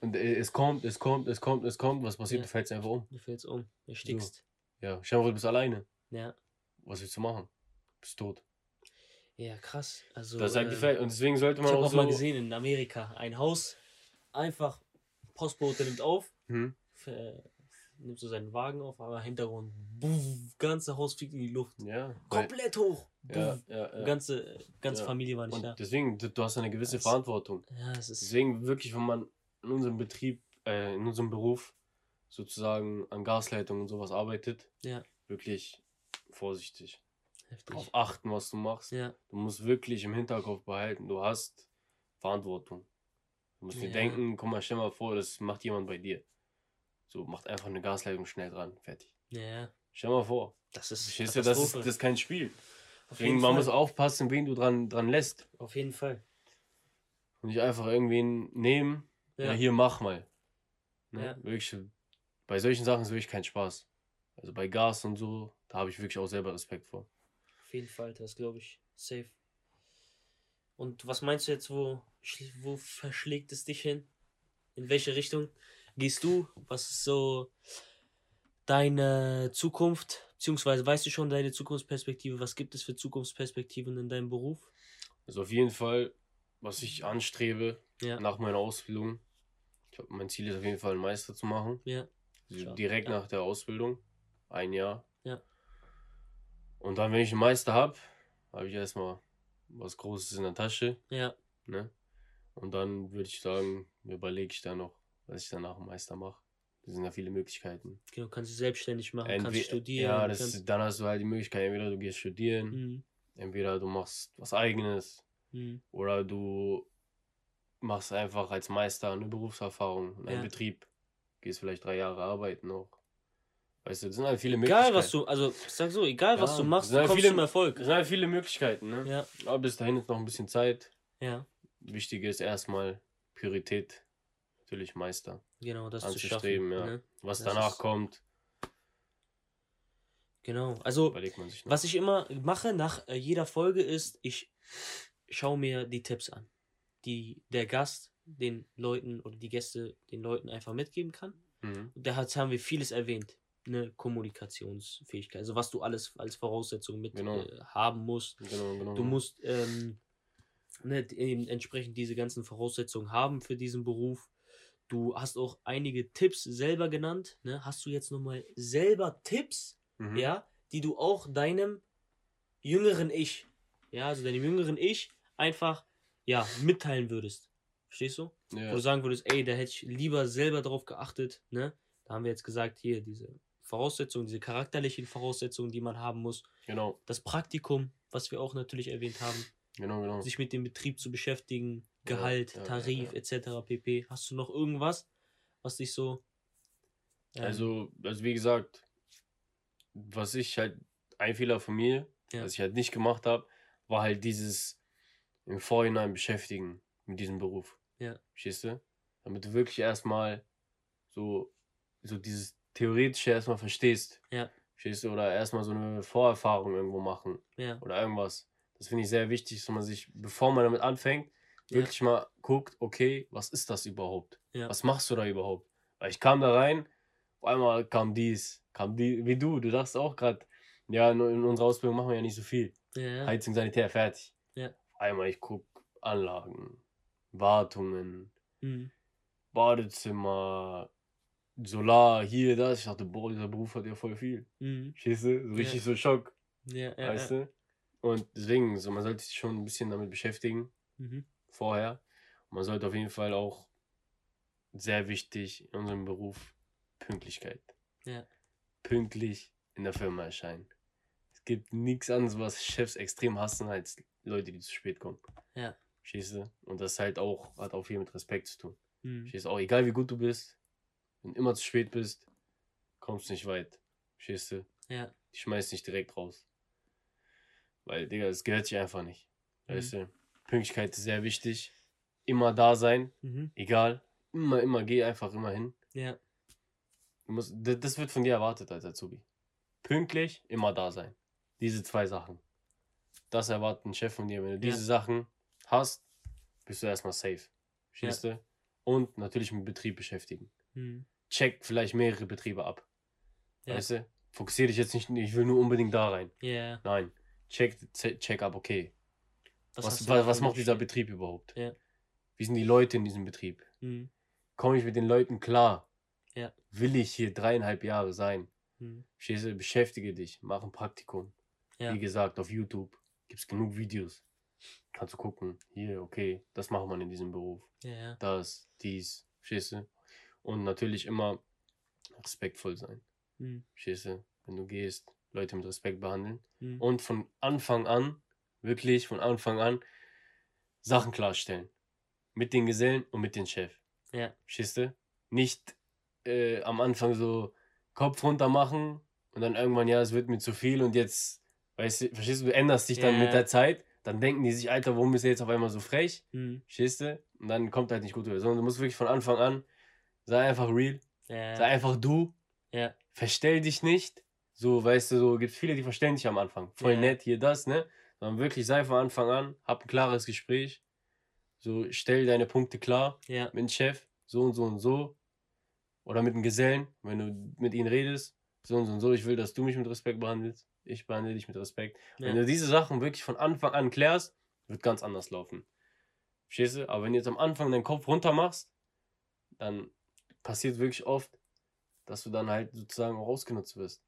Und äh, es kommt, es kommt, es kommt, es kommt. Was passiert? Ja. Du fällst einfach um. Du fällst um. Du stickst. Ja, stell dir vor, du bist alleine. Ja. Was willst du machen? Du bist tot. Ja, krass. Also, das ist halt äh, gefährlich. Und deswegen sollte Ich man habe auch auch so... mal gesehen in Amerika ein Haus, einfach Postbote nimmt auf, Hm? äh, nimmt so seinen Wagen auf, aber Hintergrund, buff, ganze Haus fliegt in die Luft, Ja. komplett hoch, Ja, ja, ja. ganze ganze. Familie war nicht Und da. deswegen, du, du hast eine gewisse Das- Verantwortung. Ja, es ist Deswegen wirklich, wenn man in unserem Betrieb, äh, in unserem Beruf sozusagen an Gasleitungen und sowas arbeitet, Ja. wirklich vorsichtig. Heftig. Darauf achten, was du machst. Ja, Du musst wirklich im Hinterkopf behalten, du hast Verantwortung. Du musst dir Ja. denken, guck mal, stell mal vor, das macht jemand bei dir. So, macht einfach eine Gasleitung schnell dran, fertig. Ja, Stell mal vor. das ist. Verstehst du, das ist, das ist kein Spiel. Auf Deswegen, man Fall. muss aufpassen, wen du dran, dran lässt. Auf jeden Fall. Und nicht einfach irgendwen nehmen, ja. Ja. hier mach mal. Ne? Ja. Wirklich, bei solchen Sachen ist wirklich kein Spaß. Also bei Gas und so, da habe ich wirklich auch selber Respekt vor. Auf jeden Fall, das glaube ich. Safe. Und was meinst du jetzt, wo, wo verschlägt es dich hin? In welche Richtung gehst du? Was ist so deine Zukunft? Beziehungsweise weißt du schon deine Zukunftsperspektive? Was gibt es für Zukunftsperspektiven in deinem Beruf? Also auf jeden Fall, was ich anstrebe Ja. nach meiner Ausbildung. Ich hab, mein Ziel ist auf jeden Fall, einen Meister zu machen. Ja. Also direkt Ja. nach der Ausbildung. Ein Jahr. Und dann, wenn ich einen Meister habe, habe ich erstmal was Großes in der Tasche. Ja. Ne? Und dann würde ich sagen, überlege ich dann noch, was ich danach im Meister mache. Das sind ja viele Möglichkeiten. Genau, kannst du selbstständig machen, Entwe- kannst studieren. Ja, das, kannst, dann hast du halt die Möglichkeit, entweder du gehst studieren, Mhm. entweder du machst was eigenes Mhm. oder du machst einfach als Meister eine Berufserfahrung in einem Ja. Betrieb. Gehst vielleicht drei Jahre arbeiten auch. Weißt du, das sind halt viele Möglichkeiten. Egal was du, also ich sag so, egal was Ja, du machst, du halt kommst viele- zum Erfolg. Das sind halt viele Möglichkeiten, ne? Ja, Aber bis dahin ist noch ein bisschen Zeit. ja, Wichtig ist erstmal Priorität, natürlich Meister. genau, das zu schaffen. ja. Ne? Was Das danach kommt, Genau, also. Was ich immer mache nach äh, jeder Folge ist, ich schaue mir die Tipps an, die der Gast den Leuten oder die Gäste den Leuten einfach mitgeben kann. Mhm. Und da haben wir vieles erwähnt. Eine Kommunikationsfähigkeit, also was du alles als Voraussetzung mit Genau. äh, haben musst. Genau, genau. Du musst ähm, ne, eben entsprechend diese ganzen Voraussetzungen haben für diesen Beruf. Du hast auch einige Tipps selber genannt. Ne? Hast du jetzt nochmal selber Tipps, Mhm. ja, die du auch deinem jüngeren Ich, ja, also deinem jüngeren Ich einfach, ja, mitteilen würdest. Verstehst du? Ja. Wo du sagen würdest, ey, da hätte ich lieber selber drauf geachtet, ne? Da haben wir jetzt gesagt, hier, diese Voraussetzungen, diese charakterlichen Voraussetzungen, die man haben muss. Genau, Das Praktikum, was wir auch natürlich erwähnt haben, genau, genau. sich mit dem Betrieb zu beschäftigen, Gehalt, ja, ja, Tarif, ja. etc. pp. Hast du noch irgendwas, was dich so. ähm, Also, also wie gesagt, was ich halt, ein Fehler von mir, was ich halt nicht gemacht habe, war halt dieses im Vorhinein beschäftigen mit diesem Beruf. Ja. Verstehst du? Damit du wirklich erstmal so, so dieses Theoretische erstmal verstehst. Ja. Verstehst du? Oder erstmal so eine Vorerfahrung irgendwo machen. ja, Oder irgendwas. Das finde ich sehr wichtig, dass man sich, bevor man damit anfängt, Ja. wirklich mal guckt, okay, was ist das überhaupt? Ja. Was machst du da überhaupt? Weil ich kam da rein, auf einmal kam dies, kam die, wie du, du dachtest auch gerade, ja, in, in unserer Ausbildung machen wir ja nicht so viel. ja, ja. Heizung, Sanitär, fertig. Ja. Auf einmal, ich guck Anlagen, Wartungen, Mhm. Badezimmer, Solar, hier, das. Ich dachte, boah, dieser Beruf hat ja voll viel. Mhm. Verstehst du? So richtig so Schock, Ja, ja, weißt ja. du? Und deswegen, so, man sollte sich schon ein bisschen damit beschäftigen, Mhm. vorher. Man sollte auf jeden Fall auch, sehr wichtig in unserem Beruf, Pünktlichkeit. Ja. Pünktlich in der Firma erscheinen. Es gibt nichts anderes, was Chefs extrem hassen, als Leute, die zu spät kommen. Ja. Verstehst du? Und das halt auch, hat auch viel mit Respekt zu tun. Mhm. Du? Auch egal wie gut du bist, wenn du immer zu spät bist, kommst du nicht weit. Verstehst du? Ja. Die schmeißt nicht direkt raus. Weil, Digga, das gehört sich einfach nicht. Mhm. Weißt du? Pünktlichkeit ist sehr wichtig. Immer da sein, Mhm. egal. Immer, immer, geh einfach immer hin. Ja. Du musst, das wird von dir erwartet als Azubi. Pünktlich, immer da sein. Diese zwei Sachen. Das erwartet ein Chef von dir. Wenn du Ja. diese Sachen hast, bist du erstmal safe. Verstehst du? Und natürlich mit Betrieb beschäftigen. Mhm. Check vielleicht mehrere Betriebe ab. Ja. Weißt du? Fokussiere dich jetzt nicht, ich will nur unbedingt da rein. Ja. Nein. Check, check ab, okay. Was, Was, was, macht dieser? Betrieb überhaupt? Ja. Wie sind die Leute in diesem Betrieb? Mhm. Komme ich mit den Leuten klar? Ja. Will ich hier dreieinhalb Jahre sein? Mhm. Verstehst du? Beschäftige dich, mach ein Praktikum. Ja. Wie gesagt, auf YouTube gibt es genug Videos. Kannst du gucken, hier, okay, das macht man in diesem Beruf. Ja, ja. Das, dies, verstehst du? Und natürlich immer respektvoll sein. Mhm. Du? Wenn du gehst, Leute mit Respekt behandeln. Mhm. Und von Anfang an, wirklich von Anfang an, Sachen klarstellen. mit den Gesellen und mit dem Chef. Ja. Du? Nicht äh, am Anfang so Kopf runter machen und dann irgendwann, ja, es wird mir zu viel und jetzt, weißt du, verstehst du, du änderst dich dann Ja. mit der Zeit. Dann denken die sich, Alter, warum ist er jetzt auf einmal so frech? Hm. Verstehst du? Und dann kommt halt nicht gut rüber. Sondern du musst wirklich von Anfang an, sei einfach real, sei Ja. einfach du, Ja. verstell dich nicht. So, weißt du, so gibt viele, die verstellen dich am Anfang. Voll Ja. nett, hier das, ne? Sondern wirklich sei von Anfang an, hab ein klares Gespräch. So, stell deine Punkte klar Ja. mit dem Chef, so und so und so. Oder mit dem Gesellen, wenn du mit ihnen redest, so und so und so. Ich will, dass du mich mit Respekt behandelst. Ich behandle dich mit Respekt. Ja. Wenn du diese Sachen wirklich von Anfang an klärst, wird ganz anders laufen. Verstehst du? Aber wenn du jetzt am Anfang deinen Kopf runter machst, dann passiert wirklich oft, dass du dann halt sozusagen auch ausgenutzt wirst.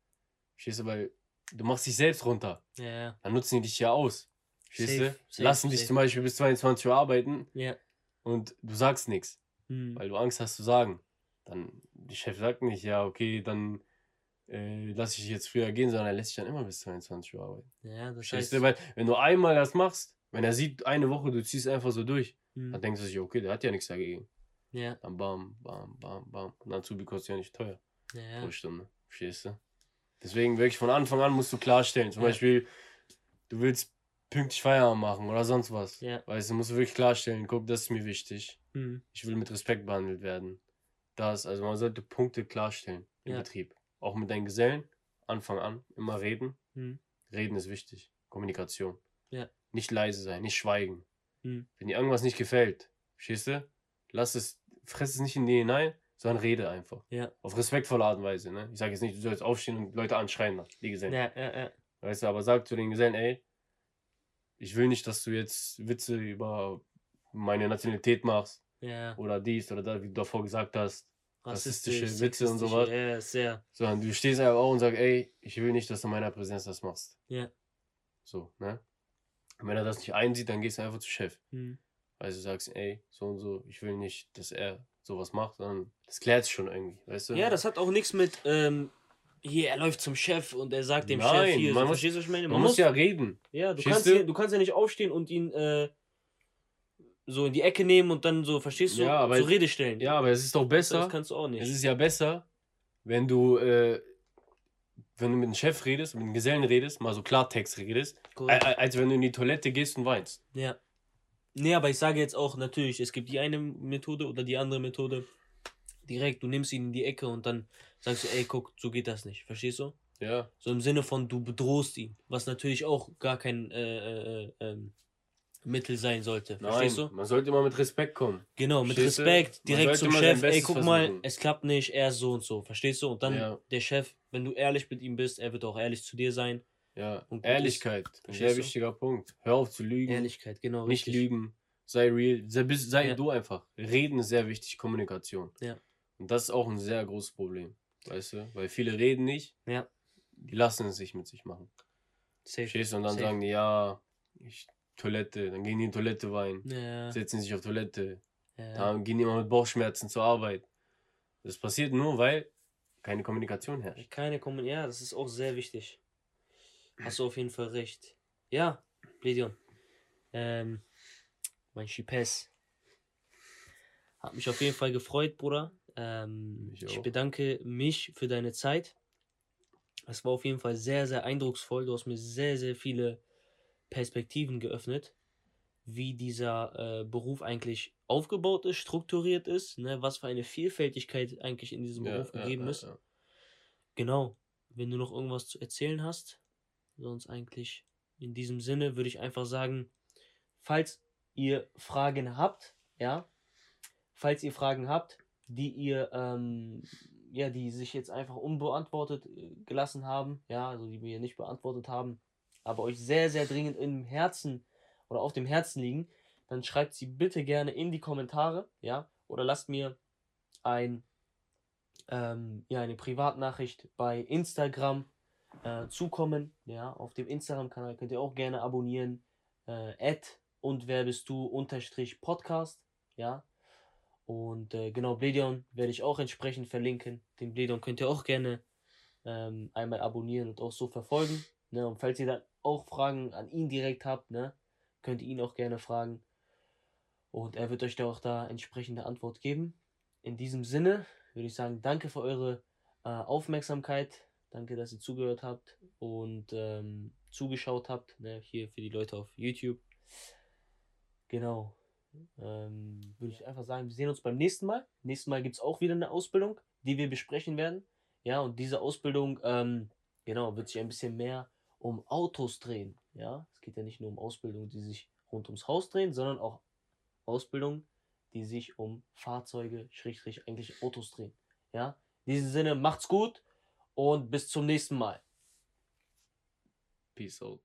Verstehst du? Weil du machst dich selbst runter. Ja. Dann nutzen die dich ja aus. Verstehst du? safe, Lassen dich safe. zum Beispiel bis 22 Uhr arbeiten Ja. und du sagst nichts Hm. weil du Angst hast zu sagen. Dann, der Chef sagt nicht, ja, okay, dann äh, lass ich dich jetzt früher gehen, sondern er lässt dich dann immer bis 22 Uhr arbeiten. Ja, das Verstehst heißt. du? Weil, wenn du einmal das machst, wenn er sieht, eine Woche, du ziehst einfach so durch, dann Hm. denkst du sich, okay, der hat ja nichts dagegen. Ja. Dann bam, bam, bam, bam. Und Azubi kostet ja nicht teuer Ja. pro Stunde. Verstehst du? Deswegen wirklich von Anfang an musst du klarstellen. Zum Ja. Beispiel, du willst pünktlich Feierabend machen oder sonst was. Ja. Weißt du, musst du wirklich klarstellen, guck, das ist mir wichtig. Hm. ich will mit Respekt behandelt werden. Das, also man sollte Punkte klarstellen im Ja. Betrieb. Auch mit deinen Gesellen, Anfang an, immer reden. Hm. Reden ist wichtig. Kommunikation. Ja. Nicht leise sein, nicht schweigen. Hm. Wenn dir irgendwas nicht gefällt, verstehst du? Lass es, fress es nicht in dir hinein, sondern rede einfach. Ja. Auf respektvolle Art und Weise, ne? Ich sage jetzt nicht, du sollst aufstehen und Leute anschreien, die Gesellen. Ja, ja, ja. Weißt du, aber sag zu den Gesellen, ey, ich will nicht, dass du jetzt Witze über meine Nationalität machst Ja. oder dies oder das, wie du davor gesagt hast, rassistische Rassistisch, Witze und sowas. Ja, sehr. sondern du stehst einfach auf und sagst, ey, ich will nicht, dass du in meiner Präsenz das machst. Ja. So, ne? Und wenn er das nicht einsieht, dann gehst du einfach zu Chef. Hm. Weil du sagst, ey, so und so, ich will nicht, dass er sowas macht, sondern das klärt sich schon irgendwie, weißt du? Ja, das hat auch nichts mit, ähm, hier, er läuft zum Chef und er sagt dem Nein, Chef hier, man so, muss- verstehst du, was ich meine? Man muss ja reden. ja, du kannst, hier, du kannst ja nicht aufstehen und ihn, äh, so in die Ecke nehmen und dann so, verstehst du, Ja, aber zur Rede stellen. Ja, aber es ist doch besser. Das kannst du auch nicht. Es ist ja besser, wenn du, äh, wenn du mit dem Chef redest, mit dem Gesellen redest, mal so Klartext redest, a- als wenn du in die Toilette gehst und weinst. Ja. Nee, aber ich sage jetzt auch natürlich, es gibt die eine Methode oder die andere Methode. Direkt, du nimmst ihn in die Ecke und dann sagst du, ey, guck, so geht das nicht. Verstehst du? Ja. So im Sinne von, du bedrohst ihn. Was natürlich auch gar kein äh, äh, ähm, Mittel sein sollte. Nein, du? man sollte immer mit Respekt kommen. Genau, mit Verstehst? Respekt, direkt zum Chef, ey, guck mal, versuchen. es klappt nicht, er ist so und so. Verstehst du? Und dann Ja. der Chef, wenn du ehrlich mit ihm bist, er wird auch ehrlich zu dir sein. Ja, Und Ehrlichkeit, ein sehr du? wichtiger Punkt. Hör auf zu lügen, Ehrlichkeit, genau. nicht richtig. lügen, sei real, sei, sei Ja. du einfach. Reden ist sehr wichtig, Kommunikation. Ja. Und das ist auch ein sehr großes Problem, weißt du? Weil viele reden nicht, Ja. die lassen es sich mit sich machen. Safe. Und dann Safe. sagen die, ja, ich, Toilette, dann gehen die in Toilette weinen, Ja, setzen sich auf Toilette, ja. dann gehen die immer mit Bauchschmerzen zur Arbeit. Das passiert nur, weil keine Kommunikation herrscht. Keine Kommen. Ja, das ist auch sehr wichtig. Hast du auf jeden Fall recht. Ja, Bledion. Ähm, mein Chipes. Hat mich auf jeden Fall gefreut, Bruder. Ähm, ich bedanke mich für deine Zeit. Es war auf jeden Fall sehr, sehr eindrucksvoll. Du hast mir sehr, sehr viele Perspektiven geöffnet, wie dieser äh, Beruf eigentlich aufgebaut ist, strukturiert ist, ne? was für eine Vielfältigkeit eigentlich in diesem Beruf gegeben ist. ja. Genau. Wenn du noch irgendwas zu erzählen hast, sonst eigentlich. In diesem Sinne würde ich einfach sagen, falls ihr Fragen habt, ja, falls ihr Fragen habt, die ihr, ähm, ja, die sich jetzt einfach unbeantwortet äh, gelassen haben, ja, also die wir nicht beantwortet haben, aber euch sehr, sehr dringend im Herzen oder auf dem Herzen liegen, dann schreibt sie bitte gerne in die Kommentare, ja, oder lasst mir ein ähm, ja, eine Privatnachricht bei Instagram äh, zukommen. Ja, auf dem Instagram-Kanal könnt ihr auch gerne abonnieren. Äh, und wer bist du unterstrich Podcast. Ja. Und äh, genau, Bledion werde ich auch entsprechend verlinken. Den Bledion könnt ihr auch gerne ähm, einmal abonnieren und auch so verfolgen. Ne? Und falls ihr dann auch Fragen an ihn direkt habt, ne, könnt ihr ihn auch gerne fragen. Und er wird euch da auch da entsprechende Antwort geben. In diesem Sinne würde ich sagen, danke für eure äh, Aufmerksamkeit. Danke, dass ihr zugehört habt und ähm, zugeschaut habt. Ne, hier für die Leute auf YouTube. Genau. Ähm, würde ich einfach sagen, wir sehen uns beim nächsten Mal. Nächstes Mal gibt es auch wieder eine Ausbildung, die wir besprechen werden. Ja, und diese Ausbildung, ähm, genau, wird sich ein bisschen mehr um Autos drehen. Ja, es geht ja nicht nur um Ausbildung, die sich rund ums Haus drehen, sondern auch Ausbildung, die sich um Fahrzeuge, Schrägstrich, eigentlich Autos drehen. Ja, in diesem Sinne, macht's gut und bis zum nächsten Mal. Peace out.